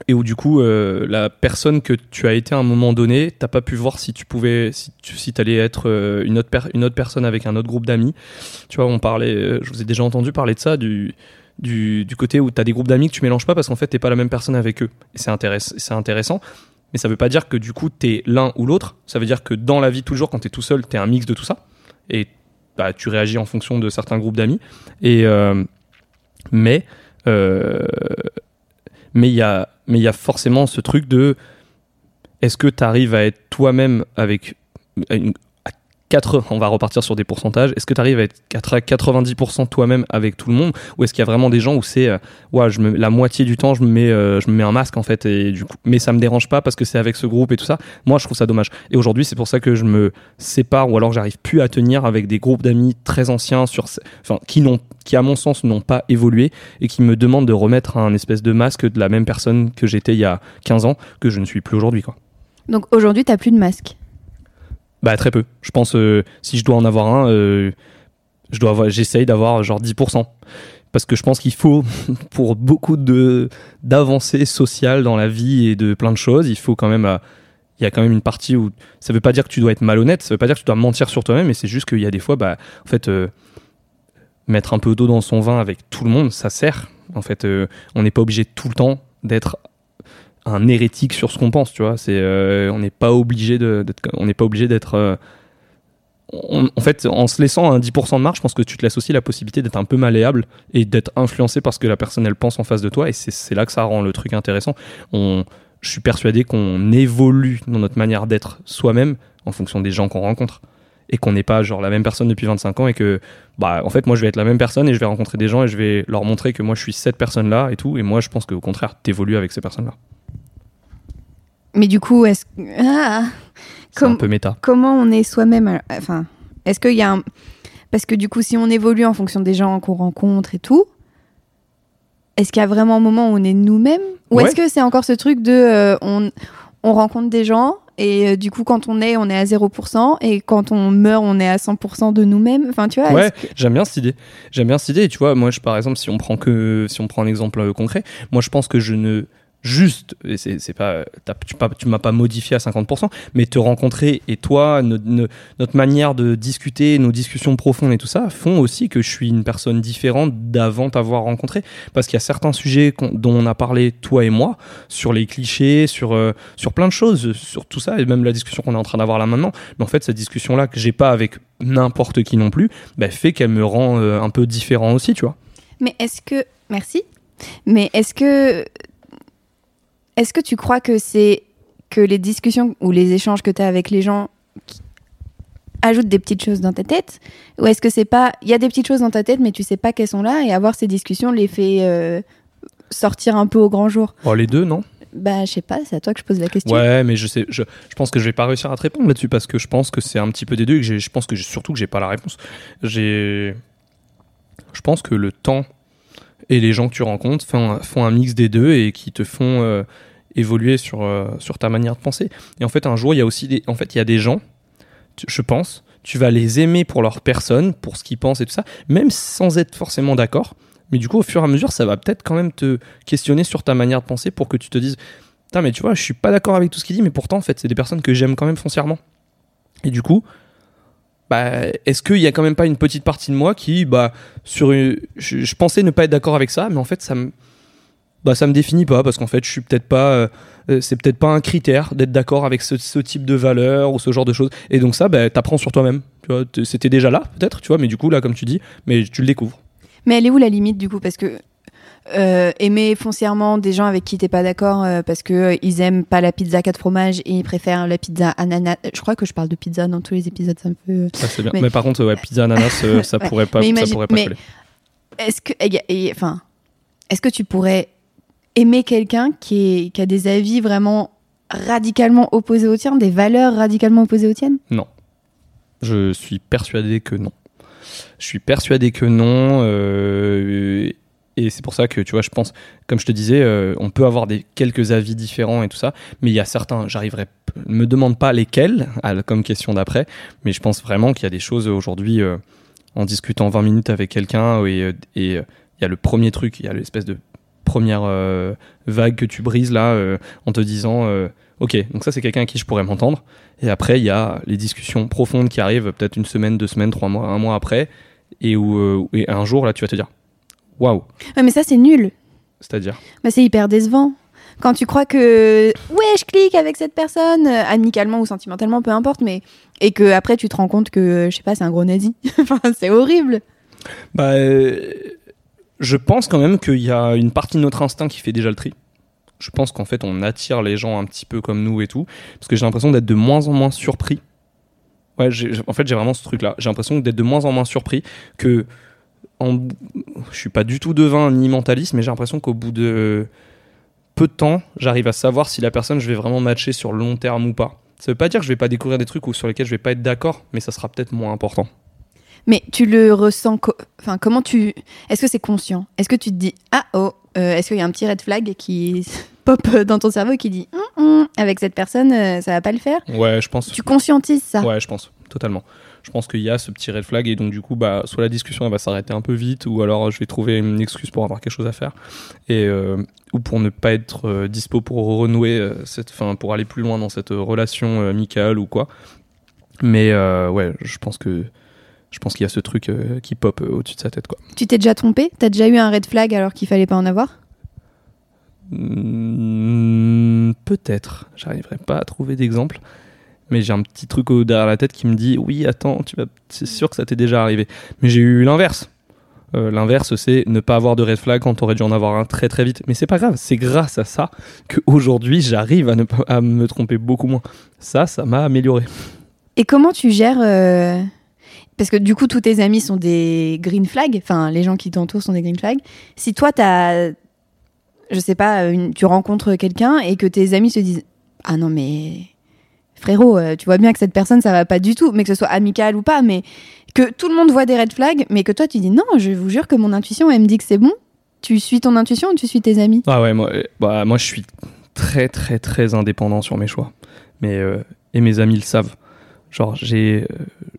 S2: et où du coup euh, la personne que tu as été à un moment donné, t'as pas pu voir si tu pouvais, si tu si allais être une autre une autre personne avec un autre groupe d'amis. Tu vois, on parlait, je vous ai déjà entendu parler de ça du du, côté où tu as des groupes d'amis que tu mélanges pas parce qu'en fait t'es pas la même personne avec eux. Et c'est intéressant. Mais ça veut pas dire que du coup t'es l'un ou l'autre. Ça veut dire que dans la vie toujours quand t'es tout seul, t'es un mix de tout ça. Et bah, tu réagis en fonction de certains groupes d'amis. Et euh, mais euh, mais il y a mais il y a forcément ce truc de est-ce que tu arrives à être toi-même avec une, on va repartir sur des pourcentages. Est-ce que tu arrives à être à 90% toi-même avec tout le monde ou est-ce qu'il y a vraiment des gens où c'est euh, ouais, la moitié du temps je me mets euh, je me mets un masque en fait et du coup mais ça me dérange pas parce que c'est avec ce groupe et tout ça. Moi, je trouve ça dommage. Et aujourd'hui, c'est pour ça que je me sépare ou alors j'arrive plus à tenir avec des groupes d'amis très anciens sur enfin qui qui à mon sens n'ont pas évolué et qui me demandent de remettre un espèce de masque de la même personne que j'étais il y a 15 ans que je ne suis plus aujourd'hui quoi.
S1: Donc aujourd'hui, tu n'as plus de masque
S2: bah très peu. Je pense euh, si je dois en avoir un, euh, je dois j'essaye d'avoir genre 10%. Parce que je pense qu'il faut, *laughs* pour beaucoup de d'avancées sociales dans la vie et de plein de choses, il faut quand même, euh, il y a quand même une partie où ça veut pas dire que tu dois être malhonnête, ça veut pas dire que tu dois mentir sur toi-même, mais c'est juste qu'il y a des fois, bah, en fait, mettre un peu d'eau dans son vin avec tout le monde, ça sert. En fait, on n'est pas obligé tout le temps d'être un hérétique sur ce qu'on pense, tu vois. C'est, euh, on n'est pas obligé d'être, on n'est pas obligé d'être. Euh, en fait, en se laissant un 10% de marge, je pense que tu te laisses aussi la possibilité d'être un peu malléable et d'être influencé par ce que la personne elle pense en face de toi. Et c'est, là que ça rend le truc intéressant. On, je suis persuadé qu'on évolue dans notre manière d'être soi-même en fonction des gens qu'on rencontre et qu'on n'est pas genre la même personne depuis 25 ans et que bah en fait moi je vais être la même personne et je vais rencontrer des gens et je vais leur montrer que moi je suis cette personne là et tout et moi je pense qu'au contraire t'évolues avec ces personnes là
S1: mais du coup, est-ce ah,
S2: c'est un peu méta.
S1: Comment on est soi-même Enfin, est-ce qu'il y a un parce que du coup, si on évolue en fonction des gens qu'on rencontre et tout, est-ce qu'il y a vraiment un moment où on est nous-mêmes? Ou est-ce que c'est encore ce truc de euh, on, on, rencontre des gens et euh, du coup, quand on est, on est à 0% et quand on meurt, on est à 100% de nous-mêmes? Enfin, tu vois
S2: Ouais, j'aime bien cette idée. J'aime bien cette idée. Et tu vois, moi, je, par exemple, si on prend que si on prend un exemple concret, moi, je pense que je ne juste, et c'est pas, tu, tu m'as pas modifié à 50%, mais te rencontrer et toi, notre manière de discuter, nos discussions profondes et tout ça font aussi que je suis une personne différente d'avant t'avoir rencontré. Parce qu'il y a certains sujets dont on a parlé, toi et moi, sur les clichés, sur, euh, sur plein de choses, sur tout ça, et même la discussion qu'on est en train d'avoir là maintenant. Mais en fait, cette discussion-là que j'ai pas avec n'importe qui non plus, bah, fait qu'elle me rend euh, un peu différent aussi, tu vois.
S1: Mais est-ce que. Merci. Mais est-ce que est-ce que tu crois que c'est que les discussions ou les échanges que tu as avec les gens ajoutent des petites choses dans ta tête? Ou est-ce que c'est pas. Il y a des petites choses dans ta tête, mais tu sais pas qu'elles sont là, et avoir ces discussions les fait euh, sortir un peu au grand jour?
S2: Oh, Les deux, non?
S1: Bah, je sais pas, c'est à toi que je pose la question.
S2: Ouais, mais je sais, je, je pense que je vais pas réussir à te répondre là-dessus parce que je pense que c'est un petit peu des deux et que je pense que surtout que j'ai pas la réponse. J'ai, je pense que le temps et les gens que tu rencontres font un, mix des deux et qui te font euh, évoluer sur, euh, sur ta manière de penser. Et en fait, un jour, il y a aussi des, en fait, il y a des gens, je pense, tu vas les aimer pour leur personne, pour ce qu'ils pensent et tout ça, même sans être forcément d'accord. Mais du coup, au fur et à mesure, ça va peut-être quand même te questionner sur ta manière de penser pour que tu te dises, putain, mais tu vois, je suis pas d'accord avec tout ce qu'il dit, mais pourtant, en fait, c'est des personnes que j'aime quand même foncièrement. Et du coup, bah, est-ce qu'il y a quand même pas une petite partie de moi qui, bah, sur je, pensais ne pas être d'accord avec ça, mais en fait, ça me, bah, ça me définit pas parce qu'en fait, je suis peut-être pas, euh, euh, c'est peut-être pas un critère d'être d'accord avec ce, type de valeur ou ce genre de choses. Et donc ça, bah, t'apprends sur toi-même. Tu vois, c'était déjà là, peut-être, tu vois, mais du coup, là, comme tu dis, mais tu le découvres.
S1: Mais elle est où la limite, du coup? Parce que euh, aimer foncièrement des gens avec qui t'es pas d'accord euh, parce que euh, ils aiment pas la pizza 4 fromages et ils préfèrent la pizza ananas. Je crois que je parle de pizza dans tous les épisodes, c'est un peu.
S2: Ça c'est bien. Mais... par contre, ouais, pizza ananas, ça *laughs* pourrait pas, ça pourrait pas coller.
S1: Est-ce que, enfin, est-ce que tu pourrais aimer quelqu'un qui, qui a des avis vraiment radicalement opposés aux tiens, des valeurs radicalement opposées aux tiennes?
S2: Non. Je suis persuadé que non. Je suis persuadé que non. Euh, et c'est pour ça que, tu vois, je pense, comme je te disais, euh, on peut avoir des, quelques avis différents et tout ça, mais il y a certains, j'arriverai, me demande pas lesquels, comme question d'après, mais je pense vraiment qu'il y a des choses aujourd'hui, euh, en discutant 20 minutes avec quelqu'un, et euh, il y a le premier truc, il y a l'espèce de première vague que tu brises là, en te disant, ok, donc ça c'est quelqu'un à qui je pourrais m'entendre, et après il y a les discussions profondes qui arrivent peut-être une semaine, deux semaines, trois mois, un mois après, et où et un jour là tu vas te dire, Waouh.
S1: mais ça, c'est nul.
S2: C'est-à-dire
S1: bah, C'est hyper décevant. Quand tu crois que, ouais, je clique avec cette personne, euh, amicalement ou sentimentalement, peu importe, mais. Et que après tu te rends compte que, je sais pas, c'est un gros nazi. *laughs* enfin, c'est horrible.
S2: Bah. Euh, je pense quand même qu'il y a une partie de notre instinct qui fait déjà le tri. Je pense qu'en fait, on attire les gens un petit peu comme nous et tout. Parce que j'ai l'impression d'être de moins en moins surpris. Ouais, en fait, j'ai vraiment ce truc-là. J'ai l'impression d'être de moins en moins surpris que en, je suis pas du tout devin ni mentaliste, mais j'ai l'impression qu'au bout de peu de temps, j'arrive à savoir si la personne je vais vraiment matcher sur le long terme ou pas. Ça veut pas dire que je vais pas découvrir des trucs ou sur lesquels je vais pas être d'accord, mais ça sera peut-être moins important.
S1: Mais tu le ressens, enfin comment tu, est-ce que c'est conscient? Est-ce que tu te dis ah oh, euh, est-ce qu'il y a un petit red flag qui *laughs* pop dans ton cerveau qui dit hum, hum, avec cette personne euh, ça va pas le faire?
S2: Ouais, je pense.
S1: Tu conscientises ça?
S2: Ouais, je pense totalement. Je pense qu'il y a ce petit red flag et donc du coup bah soit la discussion elle va s'arrêter un peu vite ou alors je vais trouver une excuse pour avoir quelque chose à faire et euh, ou pour ne pas être euh, dispo pour renouer euh, cette fin pour aller plus loin dans cette relation amicale ou quoi. Mais ouais je pense que je pense qu'il y a ce truc qui pop au-dessus de sa tête quoi.
S1: Tu t'es déjà trompé? T'as déjà eu un red flag alors qu'il fallait pas en avoir?
S2: Mmh, Peut-être. J'arriverai pas à trouver d'exemple mais j'ai un petit truc derrière la tête qui me dit oui attends tu vas c'est sûr que ça t'est déjà arrivé. Mais j'ai eu l'inverse. Euh, l'inverse c'est ne pas avoir de red flag quand t'aurais dû en avoir un très très vite. Mais c'est pas grave c'est grâce à ça que aujourd'hui j'arrive à ne pas me tromper beaucoup moins. Ça ça m'a amélioré.
S1: Et comment tu gères euh, parce que du coup tous tes amis sont des green flags enfin les gens qui t'entourent sont des green flags. Si toi t'as je sais pas tu rencontres quelqu'un et que tes amis se disent ah non mais frérot, euh, tu vois bien que cette personne, ça va pas du tout, mais que ce soit amical ou pas, mais que tout le monde voit des red flags, mais que toi, tu dis non, je vous jure que mon intuition, elle me dit que c'est bon. Tu suis ton intuition ou tu suis tes amis?
S2: Ah ouais, moi, euh, bah, moi, je suis très, très, très indépendant sur mes choix. Mais, euh, et mes amis le savent. Genre, j'ai,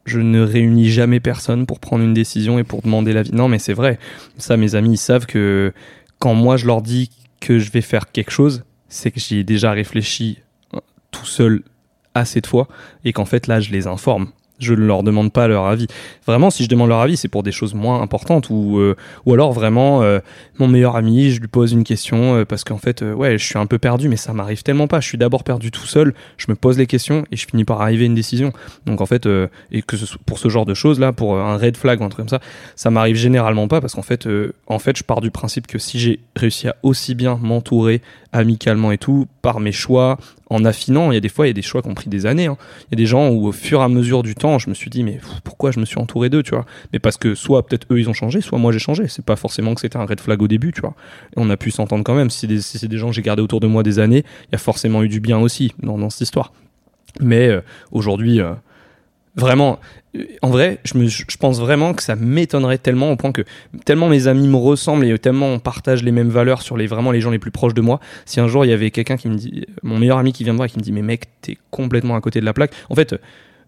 S2: je ne réunis jamais personne pour prendre une décision et pour demander l'avis. Non, mais c'est vrai. Ça, mes amis, ils savent que quand moi, je leur dis que je vais faire quelque chose, c'est que j'y ai déjà réfléchi tout seul assez de fois et qu'en fait là je les informe je ne leur demande pas leur avis. Vraiment, si je demande leur avis, c'est pour des choses moins importantes ou euh, ou alors vraiment euh, mon meilleur ami, je lui pose une question euh, parce qu'en fait, ouais, je suis un peu perdu, mais ça m'arrive tellement pas. Je suis d'abord perdu tout seul, je me pose les questions et je finis par arriver à une décision. Donc en fait, et que ce, pour ce genre de choses là, pour un red flag ou un truc comme ça, ça m'arrive généralement pas parce qu'en fait, en fait, je pars du principe que si j'ai réussi à aussi bien m'entourer amicalement et tout par mes choix, en affinant. Il y a des fois, il y a des choix qui ont pris des années. Hein. Il y a des gens où, au fur et à mesure du temps, je me suis dit, mais pourquoi je me suis entouré d'eux, tu vois? Mais parce que soit peut-être eux ils ont changé, soit moi j'ai changé. C'est pas forcément que c'était un red flag au début, tu vois. On a pu s'entendre quand même. Si c'est des, gens que j'ai gardés autour de moi des années, il y a forcément eu du bien aussi dans, dans cette histoire. Mais euh, aujourd'hui, euh, Vraiment, en vrai, je, me, je pense vraiment que ça m'étonnerait tellement au point que tellement mes amis me ressemblent et tellement on partage les mêmes valeurs sur les vraiment les gens les plus proches de moi. Si un jour il y avait quelqu'un qui me dit, mon meilleur ami qui vient me voir et qui me dit mais mec t'es complètement à côté de la plaque. En fait,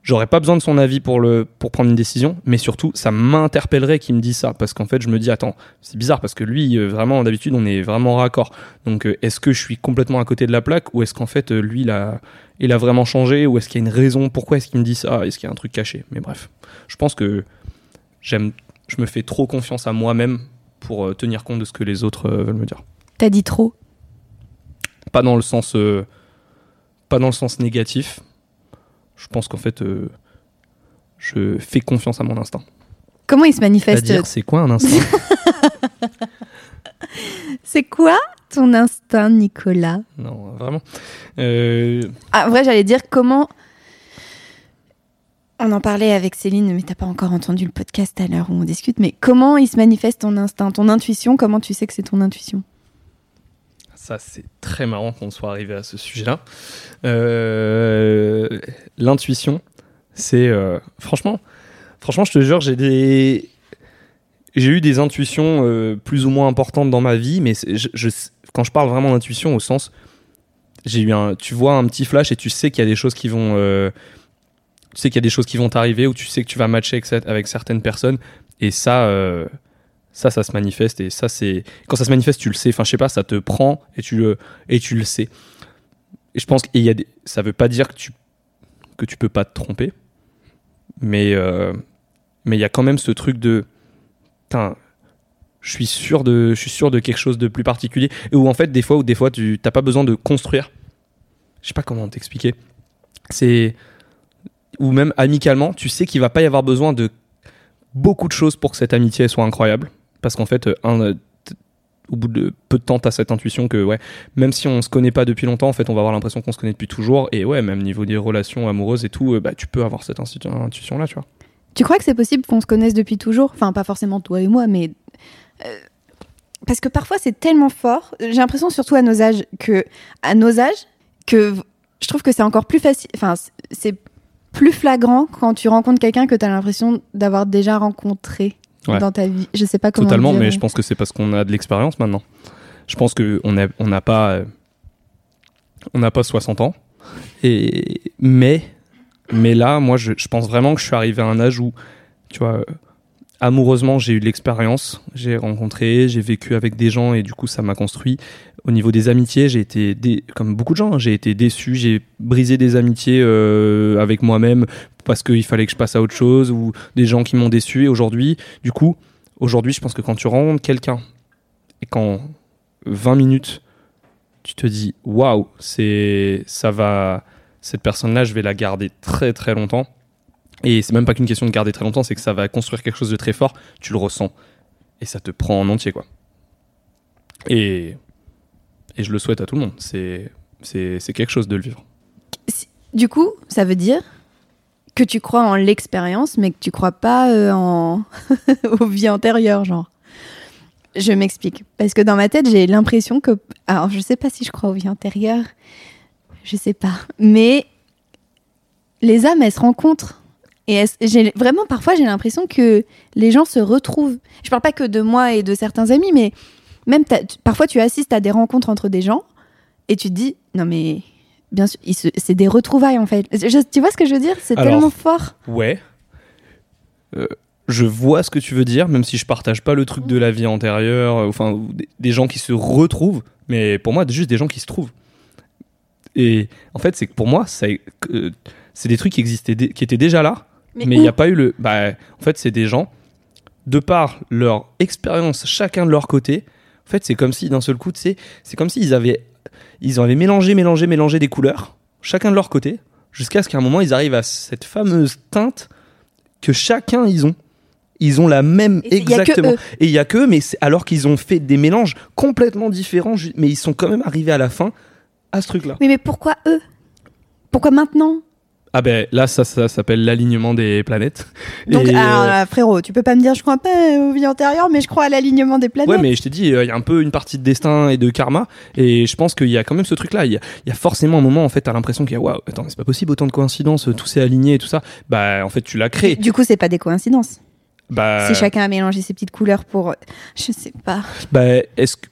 S2: j'aurais pas besoin de son avis pour le pour prendre une décision mais surtout ça m'interpellerait qu'il me dise ça parce qu'en fait je me dis attends c'est bizarre parce que lui euh, vraiment d'habitude on est vraiment raccord. Donc euh, est-ce que je suis complètement à côté de la plaque ou est-ce qu'en fait euh, lui il a il a vraiment changé ou est-ce qu'il y a une raison pourquoi est-ce qu'il me dit ça est-ce qu'il y a un truc caché? Mais bref je pense que j'aime je me fais trop confiance à moi-même pour tenir compte de ce que les autres veulent me dire.
S1: T'as dit trop?
S2: Pas dans le sens pas dans le sens négatif je pense qu'en fait, euh, je fais confiance à mon instinct.
S1: Comment il se manifeste
S2: C'est quoi un instinct? *laughs*
S1: C'est quoi ton instinct, Nicolas?
S2: Non, vraiment. Euh...
S1: Ah, vrai, j'allais dire comment. On en parlait avec Céline, mais t'as pas encore entendu le podcast à l'heure où on discute. Mais comment il se manifeste ton instinct, ton intuition? Comment tu sais que c'est ton intuition?
S2: Ça, c'est très marrant qu'on soit arrivé à ce sujet-là. Euh, l'intuition, c'est euh, franchement, franchement, je te jure, j'ai eu des intuitions euh, plus ou moins importantes dans ma vie, mais quand je parle vraiment d'intuition, au sens, j'ai eu un, tu vois un petit flash et tu sais qu'il y a des choses qui vont, tu sais qu'il y a des choses qui vont t'arriver ou tu sais que tu vas matcher avec certaines personnes et ça ça, ça se manifeste et ça, c'est quand ça se manifeste, tu le sais. Enfin, je sais pas, ça te prend et tu le et tu le sais. Et je pense qu'il y a des... ça veut pas dire que tu que tu peux pas te tromper, mais euh, mais il y a quand même ce truc de, je suis sûr de, je suis sûr de quelque chose de plus particulier. Et où en fait, des fois, ou des fois, tu t'as pas besoin de construire. Je sais pas comment t'expliquer. C'est ou même amicalement, tu sais qu'il va pas y avoir besoin de beaucoup de choses pour que cette amitié soit incroyable parce qu'en fait, un, euh, au bout de peu de temps, tu as cette intuition que, ouais, même si on se connaît pas depuis longtemps, en fait, on va avoir l'impression qu'on se connaît depuis toujours. Et ouais, même niveau des relations amoureuses et tout, euh, bah, tu peux avoir cette intuition-là, tu vois.
S1: Tu crois que c'est possible qu'on se connaisse depuis toujours? Enfin, pas forcément toi et moi, mais. Euh, parce que parfois, c'est tellement fort. J'ai l'impression, surtout à nos âges, que. À nos âges, que je trouve que c'est encore plus facile. Enfin, c'est plus flagrant quand tu rencontres quelqu'un que tu as l'impression d'avoir déjà rencontré dans ta vie. Je sais pas comment.
S2: Totalement, mais je pense que c'est parce qu'on a de l'expérience maintenant. Je pense qu'on n'a on n'a pas, on n'a pas 60 ans. Et, mais, mais là, moi, je, je, pense vraiment que je suis arrivé à un âge où, tu vois, amoureusement, j'ai eu de l'expérience. J'ai rencontré, j'ai vécu avec des gens et du coup, ça m'a construit. Au niveau des amitiés, j'ai été, comme beaucoup de gens, hein, j'ai été déçu. J'ai brisé des amitiés euh, avec moi-même parce qu'il fallait que je passe à autre chose ou des gens qui m'ont déçu. Et aujourd'hui, du coup, aujourd'hui, je pense que quand tu rencontres quelqu'un et qu'en 20 minutes, tu te dis waouh, c'est ça va cette personne-là, je vais la garder très très longtemps. Et c'est même pas qu'une question de garder très longtemps, c'est que ça va construire quelque chose de très fort, tu le ressens et ça te prend en entier quoi. Et et je le souhaite à tout le monde, c'est c'est quelque chose de le vivre.
S1: Du coup, ça veut dire que tu crois en l'expérience, mais que tu crois pas euh, en *laughs* aux vies antérieures, genre. Je m'explique. Parce que dans ma tête, j'ai l'impression que. Alors, je sais pas si je crois aux vies antérieures. Je sais pas. Mais les âmes, elles se rencontrent. Et j'ai vraiment, parfois, j'ai l'impression que les gens se retrouvent. Je parle pas que de moi et de certains amis, mais même parfois, tu assistes à des rencontres entre des gens et tu te dis, non mais bien sûr, c'est des retrouvailles en fait. tu vois ce que je veux dire? C'est tellement fort.
S2: Ouais. Euh, je vois ce que tu veux dire, même si je partage pas le truc de la vie antérieure, euh, enfin, des, gens qui se retrouvent, mais pour moi, juste des gens qui se trouvent. Et en fait, c'est que pour moi, euh, c'est des trucs qui existaient, qui étaient déjà là, mais il n'y a pas eu le. Bah, en fait, c'est des gens, de par leur expérience, chacun de leur côté, en fait, c'est comme si d'un seul coup, c'est comme s'ils avaient ils avaient mélangé, mélangé, mélangé des couleurs, chacun de leur côté, jusqu'à ce qu'à un moment ils arrivent à cette fameuse teinte que chacun ils ont. Ils ont la même exactement. et il y a que mais alors qu'ils ont fait des mélanges complètement différents, mais ils sont quand même arrivés à la fin à ce truc-là.
S1: Mais mais pourquoi eux? Pourquoi maintenant?
S2: Ah ben là, ça, ça s'appelle l'alignement des planètes.
S1: Donc, euh, frérot, tu peux pas me dire je crois pas aux vies antérieures, mais je crois à l'alignement des planètes.
S2: Ouais, mais je t'ai dit, euh, il y a un peu une partie de destin et de karma, et je pense qu'il y a quand même ce truc-là. Il y, a forcément un moment, en fait, t'as l'impression qu'il y a, waouh, attends, c'est pas possible, autant de coïncidences, tout s'est aligné et tout ça. Bah, en fait, tu l'as créé.
S1: Du coup, c'est pas des coïncidences. Bah... Si chacun a mélangé ses petites couleurs pour. *laughs* Je sais pas.
S2: Bah, est-ce que.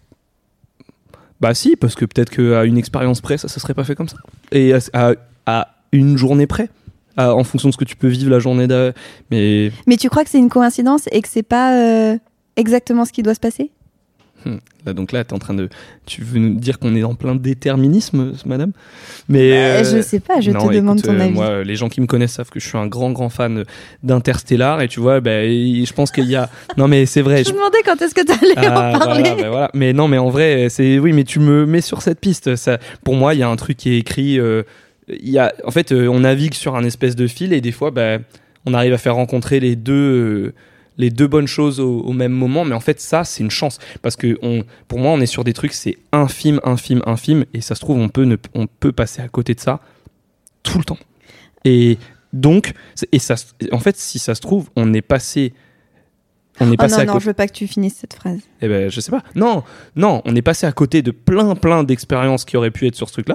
S2: Bah, si, parce que peut-être qu'à une expérience près, ça se serait pas fait comme ça. Et à, à une journée près. en fonction de ce que tu peux vivre la journée d'après. Mais
S1: Mais tu crois que c'est une coïncidence et que c'est pas euh, exactement ce qui doit se passer?
S2: Hmm. Là, donc là, es en train de. Tu veux nous dire qu'on est en plein déterminisme, madame? Mais
S1: Bah,
S2: euh,
S1: Je sais pas, je
S2: non,
S1: te demande ton
S2: euh,
S1: avis.
S2: Moi, les gens qui me connaissent savent que je suis un grand, grand fan d'Interstellar. Et tu vois, bah, je pense qu'il y a. *laughs* Non, mais c'est vrai.
S1: je me demandais quand est-ce que tu allais
S2: Ah,
S1: en parler.
S2: voilà, bah voilà. Mais non, mais en vrai, c'est oui, mais tu me mets sur cette piste. Ça, pour moi, il y a un truc qui est écrit. Il y a, en fait, euh, on navigue sur un espèce de fil et des fois, bah, on arrive à faire rencontrer les deux. euh, les deux bonnes choses au, au même moment, mais en fait ça c'est une chance parce que on, pour moi on est sur des trucs c'est infime, infime, infime et ça se trouve on peut ne, on peut passer à côté de ça tout le temps. Et donc et ça, en fait si ça se trouve on est passé on est
S1: Oh
S2: passé
S1: non,
S2: à
S1: non,
S2: côté
S1: je veux pas que tu finisses cette phrase.
S2: eh ben, je sais pas. Non, non, on est passé à côté de plein, plein d'expériences qui auraient pu être sur ce truc-là.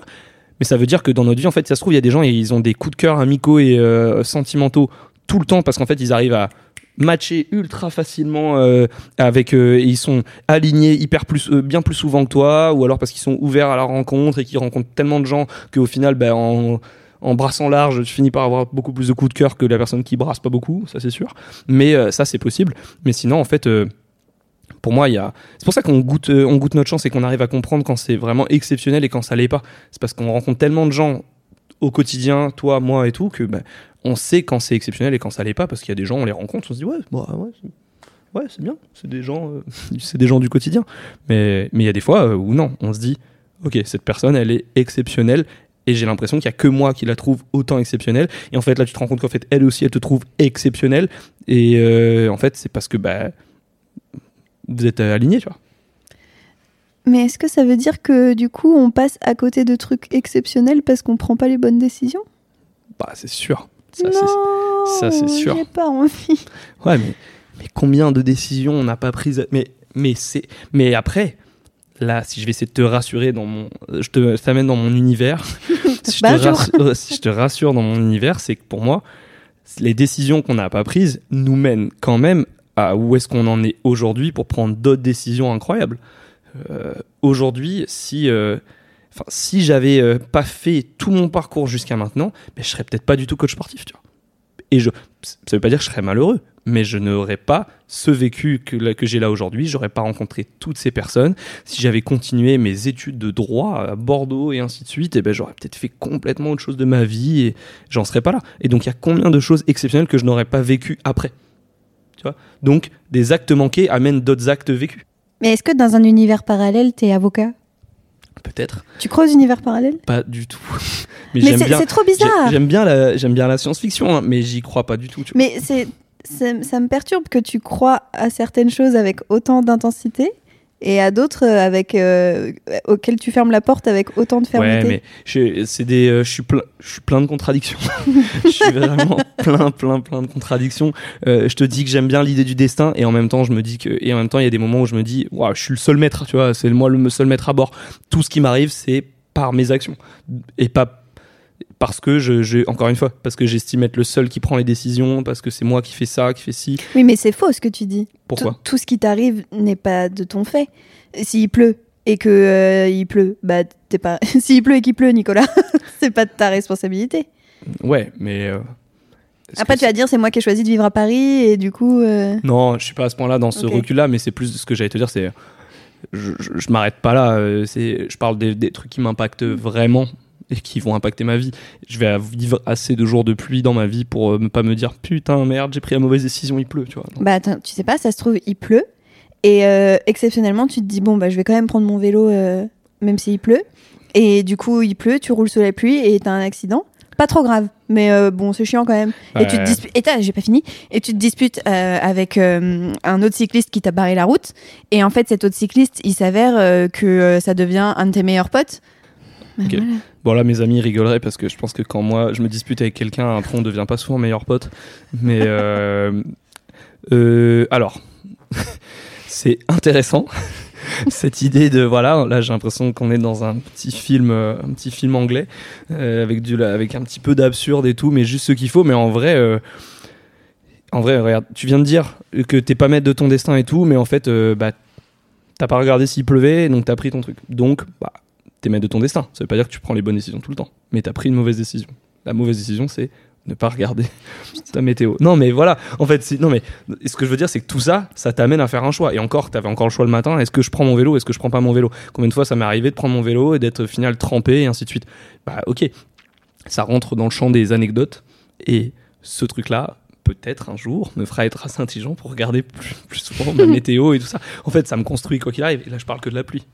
S2: Mais ça veut dire que dans notre vie, en fait, ça se trouve, il y a des gens, ils ont des coups de cœur amicaux et euh, sentimentaux tout le temps parce qu'en fait, ils arrivent à matcher ultra facilement euh, avec euh, et ils sont alignés hyper plus euh, bien plus souvent que toi ou alors parce qu'ils sont ouverts à la rencontre et qu'ils rencontrent tellement de gens qu'au final ben, en en brassant large, tu finis par avoir beaucoup plus de coups de cœur que la personne qui brasse pas beaucoup, ça c'est sûr. Mais euh, ça c'est possible. Mais sinon en fait euh, pour moi. C'est pour ça qu'on goûte, euh, goûte notre chance et qu'on arrive à comprendre quand c'est vraiment exceptionnel et quand ça l'est pas. C'est parce qu'on rencontre tellement de gens au quotidien, toi, moi et tout, que bah, on sait quand c'est exceptionnel et quand ça l'est pas. Parce qu'il y a des gens, on les rencontre, on se dit ouais, bah, ouais, c'est- ouais, c'est bien. C'est des gens, euh, *laughs* c'est des gens du quotidien. Mais il y a des fois euh, où non, on se dit ok, cette personne, elle est exceptionnelle. Et j'ai l'impression qu'il y a que moi qui la trouve autant exceptionnelle. Et en fait, là, tu te rends compte qu'en fait, elle aussi, elle te trouve exceptionnelle. Et en fait, c'est parce que bah, vous êtes euh, alignés, tu vois.
S1: Mais est-ce que ça veut dire que du coup on passe à côté de trucs exceptionnels parce qu'on prend pas les bonnes décisions?
S2: Bah, c'est sûr. Ça,
S1: Non,
S2: c'est- ça, c'est sûr.
S1: J'ai pas envie. *laughs*
S2: Ouais, mais, mais combien de décisions on n'a pas prises Mais, mais, c'est, mais après, là, si je vais essayer de te rassurer dans mon. Je te, t'amène dans mon univers. *laughs* si, je te rassure, si je te rassure dans mon univers, c'est que pour moi, les décisions qu'on n'a pas prises nous mènent quand même où est-ce qu'on en est aujourd'hui pour prendre d'autres décisions incroyables. Euh, aujourd'hui, si. euh, si j'avais euh, pas fait tout mon parcours jusqu'à maintenant, ben, je serais peut-être pas du tout coach sportif, tu vois. Et je, ça veut pas dire que je serais malheureux, mais je n'aurais pas ce vécu que, que j'ai là aujourd'hui. J'aurais pas rencontré toutes ces personnes. Si j'avais continué mes études de droit à Bordeaux et ainsi de suite, et ben j'aurais peut-être fait complètement autre chose de ma vie et j'en serais pas là. Et donc il y a combien de choses exceptionnelles que je n'aurais pas vécues après? Tu vois Donc des actes manqués amènent d'autres actes vécus.
S1: Mais est-ce que dans un univers parallèle t'es avocat?
S2: Peut-être
S1: Tu crois aux univers parallèles
S2: pas du tout. *laughs* mais
S1: c'est trop bizarre.
S2: J'aime bien la, j'aime bien la science-fiction, hein, mais j'y crois pas du tout. tu.
S1: Mais c'est ça, ça me perturbe que tu crois à certaines choses avec autant d'intensité et à d'autres euh, avec euh, auxquelles tu fermes la porte avec autant de fermeté.
S2: Ouais, mais je, c'est des, euh, je suis plein, je suis plein de contradictions. *laughs* je suis vraiment plein, plein, plein de contradictions. Euh, je te dis que j'aime bien l'idée du destin et en même temps, je me dis que, et en même temps, il y a des moments où je me dis, waouh, je suis le seul maître, tu vois, c'est moi le seul maître à bord. Tout ce qui m'arrive, c'est par mes actions et pas parce que je, je, encore une fois, parce que j'estime être le seul qui prend les décisions, parce que c'est moi qui fais ça, qui fait ci.
S1: Oui, mais c'est faux ce que tu dis.
S2: Pourquoi
S1: tout, tout ce qui t'arrive n'est pas de ton fait. S'il pleut et que euh, il pleut, bah t'es pas. *laughs* S'il pleut et qu'il pleut, Nicolas, *laughs* c'est pas de ta responsabilité.
S2: Ouais, mais. euh,
S1: Après, tu vas dire c'est moi qui ai choisi de vivre à Paris et du coup. euh,
S2: Non, je suis pas à ce point-là dans ce
S1: Ok.
S2: recul-là, mais c'est plus ce que j'allais te dire, c'est je, je, je m'arrête pas là. C'est, je parle des, des trucs qui m'impactent vraiment et qui vont impacter ma vie. Je vais vivre assez de jours de pluie dans ma vie pour euh, pas me dire putain merde, j'ai pris la mauvaise décision, il pleut, tu vois.
S1: Bah attends, tu sais pas, ça se trouve il pleut et euh, exceptionnellement tu te dis bon bah je vais quand même prendre mon vélo euh, même s'il pleut et du coup il pleut, tu roules sous la pluie et t'as un accident. Pas trop grave, mais euh, bon c'est chiant quand même. Et tu te disputes, et t'as- j'ai pas fini, et tu te disputes euh, avec euh, un autre cycliste qui t'a barré la route, et en fait cet autre cycliste, il s'avère euh, que euh, ça devient un de tes meilleurs potes. Bah, voilà.
S2: Bon là, mes amis rigoleraient parce que je pense que quand moi je me dispute avec quelqu'un, après on devient pas souvent meilleur pote. Mais *laughs* euh, euh, alors, *laughs* c'est intéressant *laughs* cette idée de voilà. Là, j'ai l'impression qu'on est dans un petit film, euh, un petit film anglais euh, avec du, avec un petit peu d'absurde et tout, mais juste ce qu'il faut. Mais en vrai. euh, en vrai, regarde, tu viens de dire que t'es pas maître de ton destin et tout, mais en fait, bah, t'as pas regardé s'il pleuvait, donc t'as pris ton truc. Donc, bah, t'es maître de ton destin. Ça veut pas dire que tu prends les bonnes décisions tout le temps, mais t'as pris une mauvaise décision. La mauvaise décision, c'est ne pas regarder ta météo. Non, mais voilà. En fait, non, mais ce que je veux dire, c'est que tout ça, ça t'amène à faire un choix. Et encore, t'avais encore le choix le matin. Est-ce que je prends mon vélo Est-ce que je prends pas mon vélo? Combien de fois ça m'est arrivé de prendre mon vélo et d'être final trempé et ainsi de suite? Bah, ok. Ça rentre dans le champ des anecdotes. Et ce truc-là, peut-être un jour, me fera être assez intelligent pour regarder plus, plus souvent ma *laughs* météo et tout ça. En fait, ça me construit quoi qu'il arrive. Et là, je parle que de la pluie.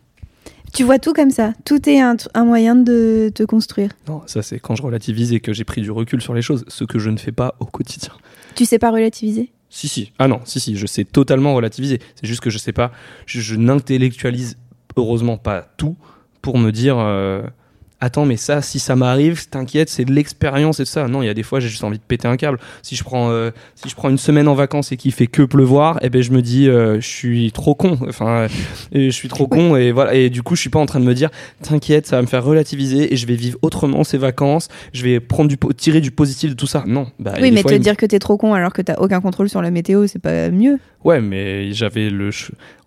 S1: Tu vois tout comme ça. Tout est un, moyen de te construire.
S2: Non, ça c'est quand je relativise et que j'ai pris du recul sur les choses, ce que je ne fais pas au quotidien.
S1: Tu sais pas relativiser?
S2: Si, si. Ah non, si, si, je sais totalement relativiser. C'est juste que je sais pas, je, n'intellectualise heureusement pas tout pour me dire. Euh, attends, mais ça, si ça m'arrive, t'inquiète, c'est de l'expérience et tout ça. Non, il y a des fois, j'ai juste envie de péter un câble. Si je prends, euh, si je prends une semaine en vacances et qu'il fait que pleuvoir, eh ben, je me dis, euh, je suis trop con. *laughs* Enfin, je suis trop con et voilà. Et du coup, je suis pas en train de me dire, t'inquiète, ça va me faire relativiser et je vais vivre autrement ces vacances. Je vais prendre du, tirer du positif de tout ça. Non.
S1: Bah, oui, mais te dire que t'es trop con alors que t'as aucun contrôle sur la météo, c'est pas mieux.
S2: Ouais, mais j'avais le,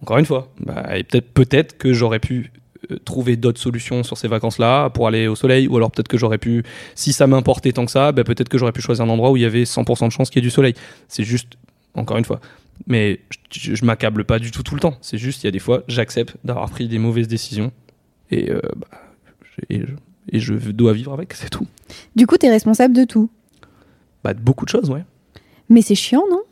S2: encore une fois, bah, peut-être, peut-être que j'aurais pu trouver d'autres solutions sur ces vacances-là pour aller au soleil, ou alors peut-être que j'aurais pu, si ça m'importait tant que ça, ben peut-être que j'aurais pu choisir un endroit où il y avait 100% de chance qu'il y ait du soleil. C'est juste, encore une fois, mais je, m'accable pas du tout tout le temps. C'est juste, il y a des fois, j'accepte d'avoir pris des mauvaises décisions et, euh, bah, et, je, dois vivre avec, c'est tout.
S1: Du coup, tu es responsable de tout
S2: Bah, de beaucoup de choses, ouais.
S1: Mais c'est chiant, non?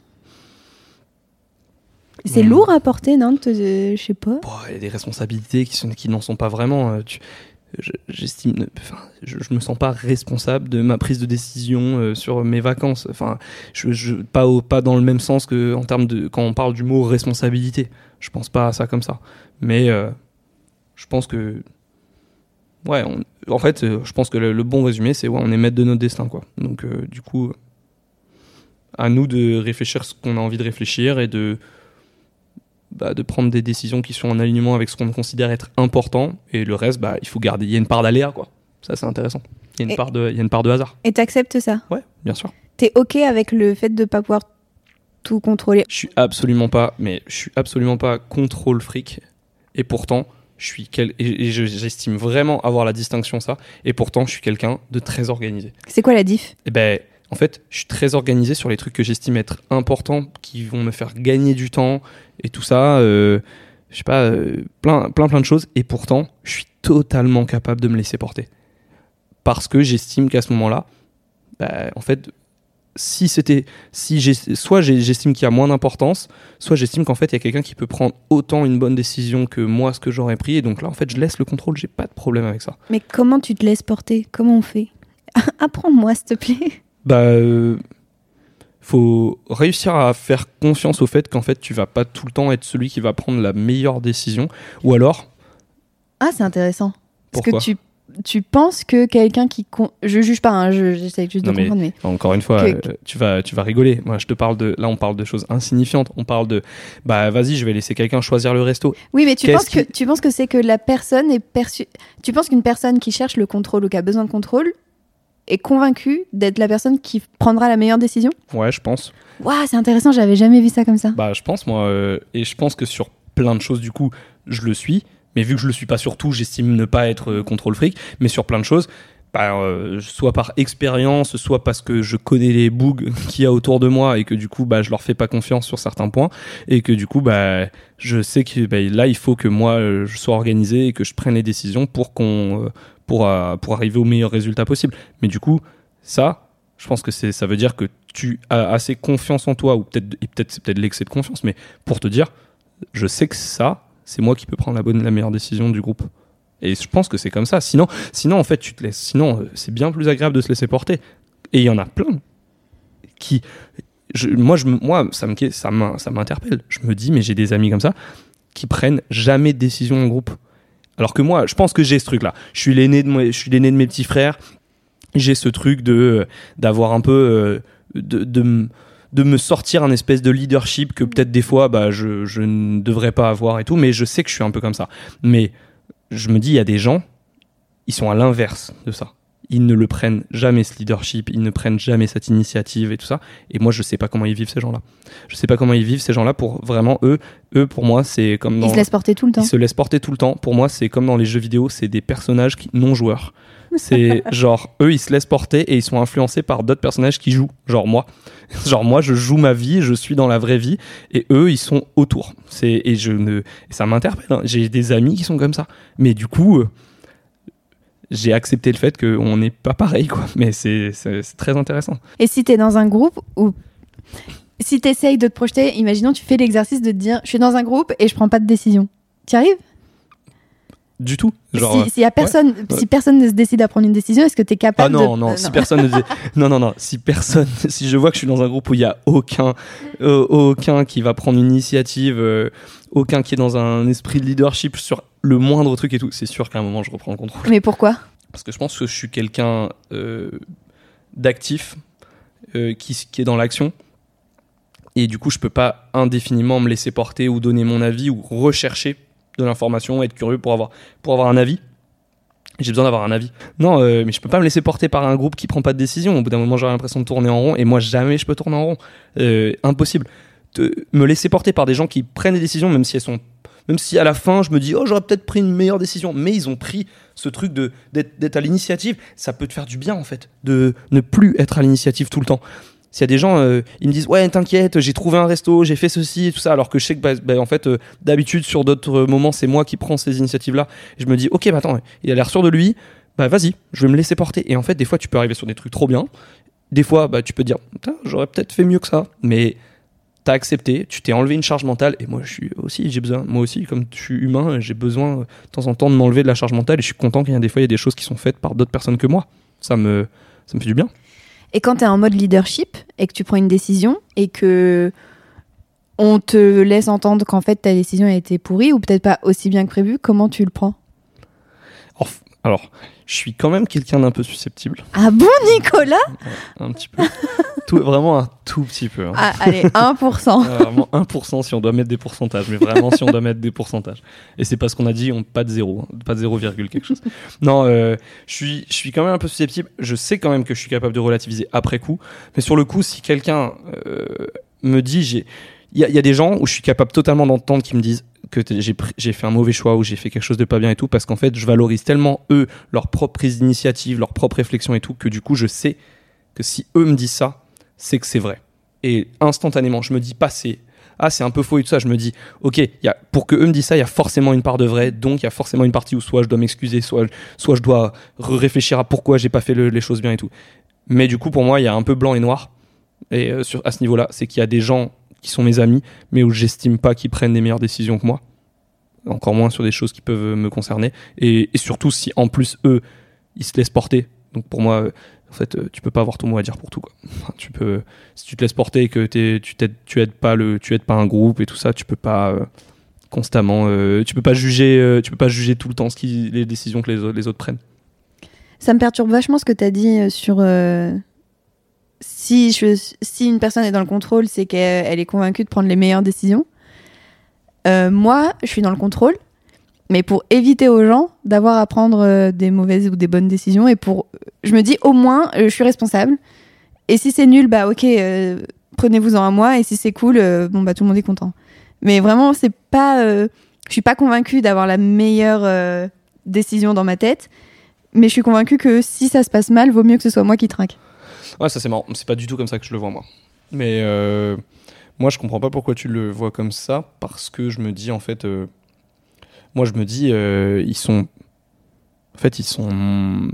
S1: C'est hmm. lourd à porter, non Je sais pas.
S2: Il y a des responsabilités qui, qui n'en sont pas vraiment. Euh, j'estime enfin je, je, me sens pas responsable de ma prise de décision euh, sur mes vacances enfin je, je pas au, pas dans le même sens que en termes de quand on parle du mot responsabilité je pense pas à ça comme ça mais euh, je pense que ouais en fait je pense que le, bon résumé c'est ouais on est maître de notre destin quoi donc du coup à nous de réfléchir ce qu'on a envie de réfléchir et de bah, de prendre des décisions qui sont en alignement avec ce qu'on considère être important. Et le reste, bah, il faut garder. Il y a une part d'aléa, quoi. Ça, c'est intéressant. Il y, a une part de, il y a une part de hasard.
S1: Et t'acceptes ça?
S2: Ouais, bien sûr.
S1: T'es OK avec le fait de pas pouvoir tout contrôler?
S2: Je suis absolument pas, mais je suis absolument pas contrôle fric. Et pourtant, je suis quel... et j'estime vraiment avoir la distinction ça. Et pourtant, je suis quelqu'un de très organisé.
S1: C'est quoi la diff?
S2: Eh ben, en fait, je suis très organisé sur les trucs que j'estime être importants, qui vont me faire gagner du temps et tout ça. Euh, je sais pas, euh, plein, plein, plein de choses. Et pourtant, je suis totalement capable de me laisser porter. Parce que j'estime qu'à ce moment-là, bah, en fait, si c'était, si soit j'estime qu'il y a moins d'importance, soit j'estime qu'en fait il y a quelqu'un qui peut prendre autant une bonne décision que moi ce que j'aurais pris. Et donc là, en fait, je laisse le contrôle. J'ai pas de problème avec ça.
S1: Mais comment tu te laisses porter? Comment on fait? *laughs* Apprends-moi, s'il te plaît
S2: bah, euh, faut réussir à faire confiance au fait qu'en fait, tu vas pas tout le temps être celui qui va prendre la meilleure décision. Ou alors.
S1: Ah, c'est intéressant. Parce que tu, tu penses que quelqu'un qui. Je juge pas, hein, j'essaie juste de comprendre. Mais...
S2: Encore une fois, euh, tu, vas, tu vas rigoler. Moi, je te parle de. Là, on parle de choses insignifiantes. On parle de. Bah, vas-y, je vais laisser quelqu'un choisir le resto.
S1: Oui, mais tu penses, que, tu penses que c'est que la personne est perçue. Tu penses qu'une personne qui cherche le contrôle ou qui a besoin de contrôle est convaincu d'être la personne qui prendra la meilleure décision
S2: Ouais, je pense.
S1: Waouh, c'est intéressant, j'avais jamais vu ça comme ça.
S2: Bah, je pense, moi, euh, et je pense que sur plein de choses, du coup, je le suis. Mais vu que je le suis pas sur tout, j'estime ne pas être euh, contrôle fric. Mais sur plein de choses, bah, euh, soit par expérience, soit parce que je connais les bugs *laughs* qu'il y a autour de moi et que du coup, bah, je leur fais pas confiance sur certains points et que du coup, bah, je sais que bah, là, il faut que moi, je sois organisé et que je prenne les décisions pour qu'on pour, euh, pour arriver au meilleur résultat possible. Mais du coup, ça, je pense que ça veut dire que tu as assez confiance en toi, ou peut-être peut c'est peut-être l'excès de confiance, mais pour te dire, je sais que ça, c'est moi qui peux prendre la bonne, la meilleure décision du groupe. Et je pense que c'est comme ça. Sinon, sinon en fait, tu te laisses. Sinon, euh, c'est bien plus agréable de se laisser porter. Et il y en a plein qui. moi, moi, ça me, ça m'interpelle. Je me dis, mais j'ai des amis comme ça qui prennent jamais de décision en groupe. Alors que moi, je pense que j'ai ce truc-là. Je suis l'aîné de, je suis l'aîné de mes petits frères. J'ai ce truc de d'avoir un peu euh, de, de, de, me sortir un espèce de leadership que peut-être des fois, bah, je, je ne devrais pas avoir et tout. Mais je sais que je suis un peu comme ça. Mais je me dis, il y a des gens, ils sont à l'inverse de ça ils ne le prennent jamais ce leadership, ils ne prennent jamais cette initiative et tout ça. Et moi, je sais pas comment ils vivent ces gens-là. Je sais pas comment ils vivent ces gens-là pour vraiment eux. Eux, pour moi, c'est comme dans.
S1: Ils se laissent porter tout le temps.
S2: Ils se laissent porter tout le temps. Pour moi, c'est comme dans les jeux vidéo, c'est des personnages qui... non joueurs. C'est *laughs* genre, eux, ils se laissent porter et ils sont influencés par d'autres personnages qui jouent, genre moi. *laughs* Genre moi, je joue ma vie, je suis dans la vraie vie, et eux, ils sont autour. C'est et je ne, ça m'interpelle. Hein. J'ai des amis qui sont comme ça, mais du coup, euh, j'ai accepté le fait qu'on n'est pas pareil, quoi. Mais c'est très intéressant.
S1: Et si tu es dans un groupe où si tu essayes de te projeter, imaginons tu fais l'exercice de te dire je suis dans un groupe et je prends pas de décision. Tu arrives?
S2: Du tout.
S1: Genre, si, y a personne, si personne ne se décide à prendre une décision, est-ce que tu es capable
S2: ah non, non, si personne ne *laughs* non, non, non, si personne, *laughs* si je vois que je suis dans un groupe où il y a aucun, euh, aucun qui va prendre une initiative, euh, aucun qui est dans un esprit de leadership sur le moindre truc et tout, c'est sûr qu'à un moment je reprends le contrôle.
S1: Mais pourquoi?
S2: Parce que je pense que je suis quelqu'un euh, d'actif, qui, qui est dans l'action et du coup, je peux pas indéfiniment me laisser porter ou donner mon avis ou rechercher de l'information, être curieux pour avoir, pour avoir un avis. J'ai besoin d'avoir un avis. Non, euh, mais je peux pas me laisser porter par un groupe qui prend pas de décision. Au bout d'un moment, j'ai l'impression de tourner en rond et moi, jamais je peux tourner en rond. Euh, impossible. De me laisser porter par des gens qui prennent des décisions, même si elles sont même si à la fin je me dis oh j'aurais peut-être pris une meilleure décision. Mais ils ont pris ce truc de d'être à l'initiative. Ça peut te faire du bien en fait de ne plus être à l'initiative tout le temps. S'il y a des gens, euh, ils me disent ouais t'inquiète, j'ai trouvé un resto, j'ai fait ceci tout ça, alors que je sais que bah, bah, en fait euh, d'habitude sur d'autres moments c'est moi qui prends ces initiatives là. je me dis ok bah attends, il a l'air sûr de lui, bah vas-y, je vais me laisser porter. Et en fait des fois tu peux arriver sur des trucs trop bien, des fois bah tu peux dire j'aurais peut-être fait mieux que ça, mais t'as accepté, tu t'es enlevé une charge mentale et moi je suis aussi j'ai besoin, moi aussi comme je suis humain, j'ai besoin de temps en temps de m'enlever de la charge mentale et je suis content qu'il y a des fois il y a des choses qui sont faites par d'autres personnes que moi. Ça me ça me fait du bien.
S1: Et quand tu es en mode leadership et que tu prends une décision et que on te laisse entendre qu'en fait ta décision a été pourrie ou peut-être pas aussi bien que prévu, comment tu le prends?
S2: Alors, je suis quand même quelqu'un d'un peu susceptible.
S1: Ah bon, Nicolas?
S2: Un petit peu. tout, vraiment un tout petit peu. Hein.
S1: Ah, allez, *laughs* 1%.
S2: vraiment 1% si on doit mettre des pourcentages, mais vraiment si on doit mettre des pourcentages. Et c'est parce qu'on a dit on, pas de zéro, hein, pas de 0, quelque chose. Non, euh, je, suis, je suis quand même un peu susceptible. Je sais quand même que je suis capable de relativiser après coup. Mais sur le coup, si quelqu'un euh, me dit j'ai il y, a des gens où je suis capable totalement d'entendre qui me disent que j'ai fait un mauvais choix ou j'ai fait quelque chose de pas bien et tout parce qu'en fait je valorise tellement eux leur propre prise d'initiative leur propre réflexion et tout que du coup je sais que si eux me disent ça c'est que c'est vrai. Et instantanément je me dis pas c'est ah c'est un peu faux et tout ça je me dis ok y a, pour que eux me disent ça il y a forcément une part de vrai donc il y a forcément une partie où soit je dois m'excuser soit soit je dois réfléchir à pourquoi j'ai pas fait les choses bien et tout. Mais du coup pour moi il y a un peu blanc et noir. Et euh, sur, à ce niveau là c'est qu'il y a des gens qui sont mes amis, mais où j'estime pas qu'ils prennent les meilleures décisions que moi. Encore moins sur des choses qui peuvent me concerner. Et, surtout si en plus eux, ils se laissent porter. Donc pour moi, en fait, tu peux pas avoir ton mot à dire pour tout. Quoi. tu peux, si tu te laisses porter et que tu aides pas le, tu aides pas un groupe et tout ça, tu peux pas euh, constamment, euh, tu peux pas juger, euh, tu peux pas juger tout le temps ce qui, les décisions que les, les autres prennent.
S1: Ça me perturbe vachement ce que tu as dit sur si, une personne est dans le contrôle, c'est qu'elle est convaincue de prendre les meilleures décisions. Euh, moi, je suis dans le contrôle, mais pour éviter aux gens d'avoir à prendre euh, des mauvaises ou des bonnes décisions, et pour, je me dis au moins, euh, je suis responsable. Et si c'est nul, bah ok, prenez-vous-en à moi. Et si c'est cool, bon bah tout le monde est content. Mais vraiment, c'est pas, je suis pas convaincue d'avoir la meilleure décision dans ma tête, mais je suis convaincue que si ça se passe mal, vaut mieux que ce soit moi qui trinque.
S2: Ouais, ça c'est marrant. C'est pas du tout comme ça que je le vois moi. Mais euh, moi, je comprends pas pourquoi tu le vois comme ça, parce que je me dis en fait, euh, moi je me dis, euh, ils sont, en fait, ils sont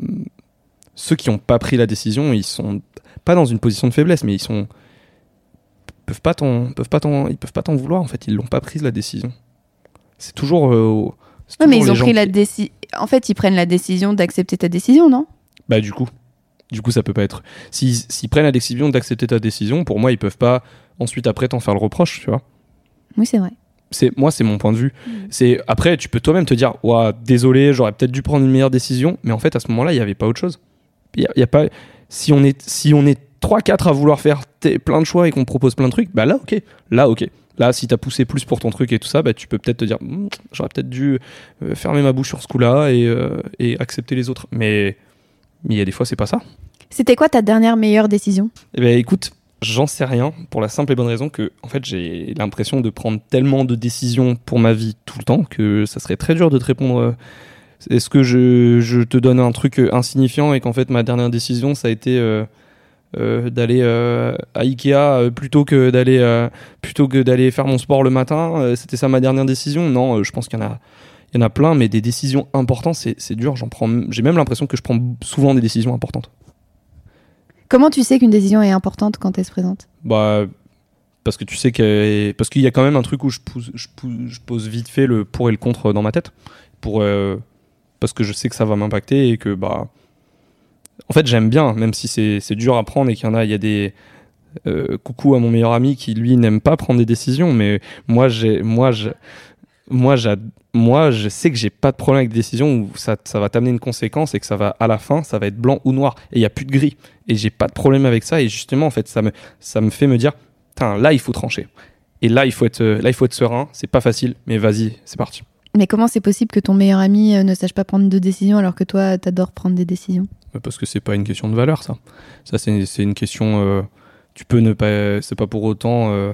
S2: ceux qui ont pas pris la décision, ils sont pas dans une position de faiblesse, mais ils sont peuvent pas t'en peuvent pas ils peuvent pas t'en vouloir en fait, ils l'ont pas prise la décision. C'est toujours.
S1: non, mais ils ont pris la décision. En fait, ils prennent la décision d'accepter ta décision, non?
S2: Bah du coup. Du coup, ça peut pas être. S'ils prennent la décision d'accepter ta décision, pour moi, ils peuvent pas ensuite après t'en faire le reproche, tu vois.
S1: Oui, c'est vrai.
S2: C'est moi, c'est mon point de vue. Mm. C'est après, tu peux toi-même te dire, ouais, désolé, j'aurais peut-être dû prendre une meilleure décision, mais en fait, à ce moment-là, il y avait pas autre chose. Il y, a pas. Si on est, si on est 3-4 à vouloir faire plein de choix et qu'on propose plein de trucs, bah là, ok. Là, ok. Là, si t'as poussé plus pour ton truc et tout ça, bah, tu peux peut-être te dire, hmm, j'aurais peut-être dû euh, fermer ma bouche sur ce coup-là et, euh, et accepter les autres. Mais mais il y a des fois, c'est pas ça.
S1: C'était quoi ta dernière meilleure décision?
S2: Eh ben, écoute, j'en sais rien pour la simple et bonne raison que, en fait, j'ai l'impression de prendre tellement de décisions pour ma vie tout le temps que ça serait très dur de te répondre. Euh, est-ce que je, je, te donne un truc insignifiant et qu'en fait ma dernière décision ça a été euh, d'aller euh, à Ikea euh, plutôt que d'aller plutôt que d'aller faire mon sport le matin. C'était ça ma dernière décision? Non, je pense qu'il y en a il y en a plein, mais des décisions importantes, c'est dur. J'en prends. J'ai même l'impression que je prends souvent des décisions importantes.
S1: Comment tu sais qu'une décision est importante quand elle se présente?
S2: Bah parce que tu sais que parce qu'il y a quand même un truc où je pose, je, je pose vite fait le pour et le contre dans ma tête pour parce que je sais que ça va m'impacter et que bah en fait, j'aime bien, même si c'est dur à prendre et qu'il y en a, il y a des. Euh, coucou à mon meilleur ami qui lui n'aime pas prendre des décisions, mais moi j'ai, moi je, moi moi je sais que j'ai pas de problème avec des décisions où ça, ça va t'amener une conséquence et que ça va à la fin ça va être blanc ou noir et il y a plus de gris et j'ai pas de problème avec ça et justement en fait ça me ça me fait me dire là il faut trancher et là il faut être là il faut être serein c'est pas facile mais vas-y c'est parti.
S1: Mais comment c'est possible que ton meilleur ami euh, ne sache pas prendre de décisions alors que toi t'adores prendre des décisions?
S2: Parce que c'est pas une question de valeur, ça. Ça, c'est une question. Euh, tu peux ne pas. C'est pas pour autant. Euh,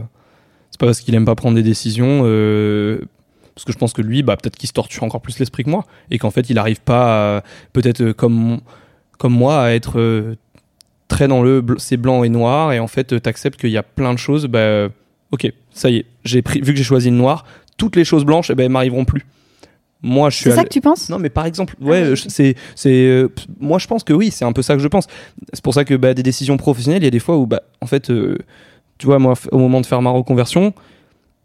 S2: c'est pas parce qu'il aime pas prendre des décisions. Euh, parce que je pense que lui, bah, peut-être qu'il se torture encore plus l'esprit que moi. Et qu'en fait, il arrive pas, peut-être comme, comme moi, à être très dans le c'est blanc et noir. Et en fait, t'acceptes qu'il y a plein de choses. Bah, ok, ça y est. J'ai pris, vu que j'ai choisi le noir, toutes les choses blanches, eh ben, m'arriveront plus
S1: moi je suis c'est ça que tu penses?
S2: Non mais par exemple ouais ah, c'est c'est euh, moi je pense que oui c'est un peu ça que je pense c'est pour ça que bah, des décisions professionnelles il y a des fois où bah en fait euh, tu vois moi au moment de faire ma reconversion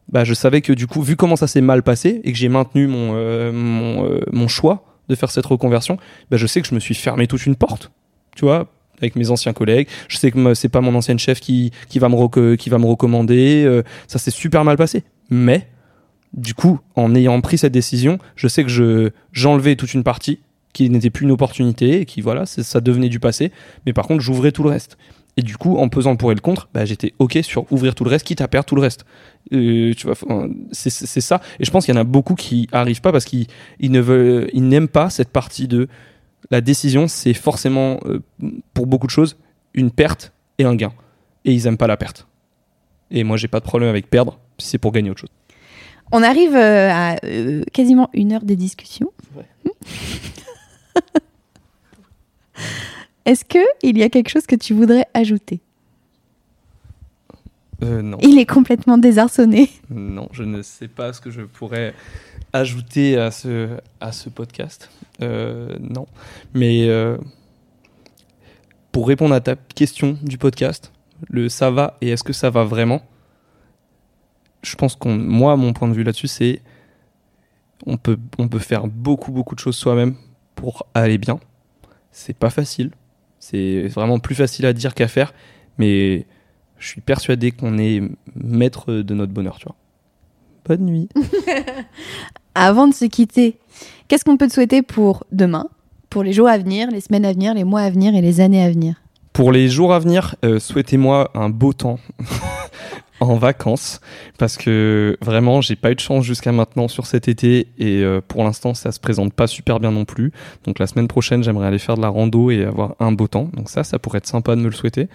S2: bah je savais que du coup vu comment ça s'est mal passé et que j'ai maintenu mon euh, mon, mon, choix de faire cette reconversion bah je sais que je me suis fermé toute une porte tu vois avec mes anciens collègues je sais que c'est pas mon ancienne chef qui qui va me qui va me recommander ça s'est super mal passé mais du coup, en ayant pris cette décision, je sais que je j'enlevais toute une partie qui n'était plus une opportunité et qui voilà, ça devenait du passé. Mais par contre, j'ouvrais tout le reste. Et du coup, en pesant le pour et le contre, bah, j'étais ok sur ouvrir tout le reste, quitte à perdre tout le reste. Euh, tu vois, c'est ça. Et je pense qu'il y en a beaucoup qui arrivent pas parce qu'ils ne veulent, ils n'aiment pas cette partie de la décision. C'est forcément euh, pour beaucoup de choses une perte et un gain. Et ils aiment pas la perte. Et moi, j'ai pas de problème avec perdre si c'est pour gagner autre chose.
S1: On arrive euh, à euh, quasiment une heure des discussions. *laughs* Est-ce que il y a quelque chose que tu voudrais ajouter?
S2: Euh, non.
S1: Il est complètement désarçonné.
S2: Non, je ne sais pas ce que je pourrais ajouter à ce, à ce podcast. non. Mais pour répondre à ta question du podcast, le ça va et est-ce que ça va vraiment? Je pense qu'on, moi, mon point de vue là-dessus, c'est on peut, on peut faire beaucoup, beaucoup de choses soi-même pour aller bien. C'est pas facile. C'est vraiment plus facile à dire qu'à faire. Mais je suis persuadé qu'on est maître de notre bonheur, tu vois. Bonne nuit. *laughs* *laughs*
S1: Avant de se quitter, qu'est-ce qu'on peut te souhaiter pour demain, pour les jours à venir, les semaines à venir, les mois à venir et les années à venir?
S2: Pour les jours à venir, euh, souhaitez-moi un beau temps. *laughs* en vacances parce que vraiment j'ai pas eu de chance jusqu'à maintenant sur cet été et euh, pour l'instant ça se présente pas super bien non plus. Donc la semaine prochaine j'aimerais aller faire de la rando et avoir un beau temps. Donc ça ça pourrait être sympa de me le souhaiter.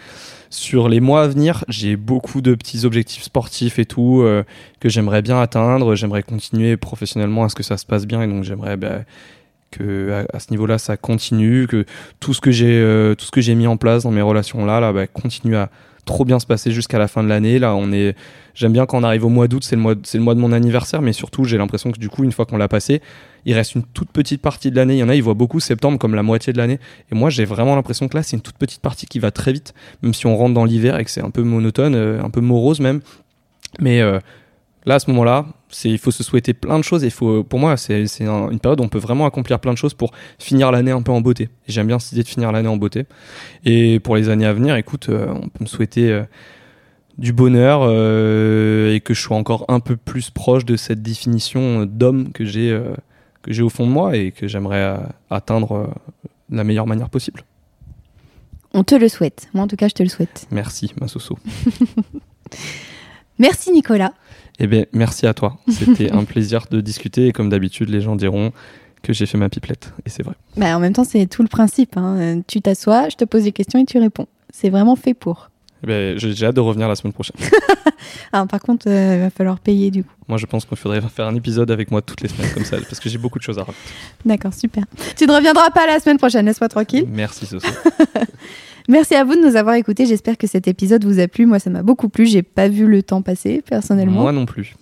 S2: Sur les mois à venir j'ai beaucoup de petits objectifs sportifs et tout euh, que j'aimerais bien atteindre. J'aimerais continuer professionnellement à ce que ça se passe bien et donc j'aimerais bah, que à, ce niveau-là ça continue, que tout ce que j'ai euh, tout ce que j'ai mis en place dans mes relations là là bah, continue à trop bien se passer jusqu'à la fin de l'année. Là, on est, j'aime bien quand on arrive au mois d'août, c'est le mois, de mon anniversaire, mais surtout, j'ai l'impression que du coup, une fois qu'on l'a passé, il reste une toute petite partie de l'année. Il y en a, ils voient beaucoup septembre comme la moitié de l'année. Et moi, j'ai vraiment l'impression que là, c'est une toute petite partie qui va très vite, même si on rentre dans l'hiver et que c'est un peu monotone, euh, un peu morose même. Mais euh, là, à ce moment-là, c'est, il faut se souhaiter plein de choses. Et faut, pour moi, c'est, une période où on peut vraiment accomplir plein de choses pour finir l'année un peu en beauté. J'aime bien cette idée de finir l'année en beauté. Et pour les années à venir, écoute, euh, on peut me souhaiter euh, du bonheur euh, et que je sois encore un peu plus proche de cette définition d'homme que j'ai, que j'ai au fond de moi et que j'aimerais atteindre de la meilleure manière possible.
S1: On te le souhaite. Moi, en tout cas, je te le souhaite.
S2: Merci, ma Soso. *laughs*
S1: Merci, Nicolas.
S2: Eh bien, merci à toi. C'était un *laughs* plaisir de discuter et comme d'habitude, les gens diront que j'ai fait ma pipelette. Et c'est vrai.
S1: Bah, en même temps, c'est tout le principe. Hein. Tu t'assois, je te pose des questions et tu réponds. C'est vraiment fait pour.
S2: Eh ben, J'ai hâte de revenir la semaine prochaine. *laughs*
S1: ah, par contre, euh, il va falloir payer du coup.
S2: Moi, je pense qu'il faudrait faire un épisode avec moi toutes les semaines comme ça, *laughs* parce que j'ai beaucoup de choses à raconter.
S1: D'accord, super. Tu ne reviendras pas la semaine prochaine, laisse-moi tranquille.
S2: Merci, Soso.
S1: Merci à vous de nous avoir écoutés. J'espère que cet épisode vous a plu. Moi, ça m'a beaucoup plu. J'ai pas vu le temps passer, personnellement.
S2: Moi non plus.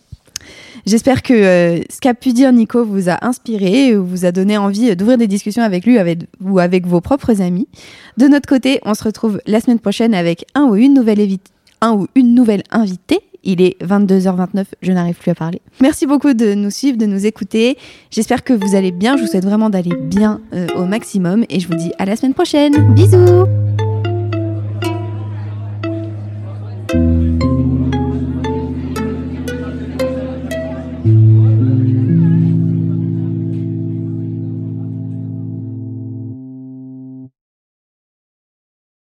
S1: J'espère que euh, ce qu'a pu dire Nico vous a inspiré, vous a donné envie d'ouvrir des discussions avec lui avec, ou avec vos propres amis. De notre côté, on se retrouve la semaine prochaine avec un ou une nouvelle, un ou une nouvelle invitée. Il est 22h29, je n'arrive plus à parler. Merci beaucoup de nous suivre, de nous écouter. J'espère que vous allez bien. Je vous souhaite vraiment d'aller bien euh, au maximum et je vous dis à la semaine prochaine. Bisous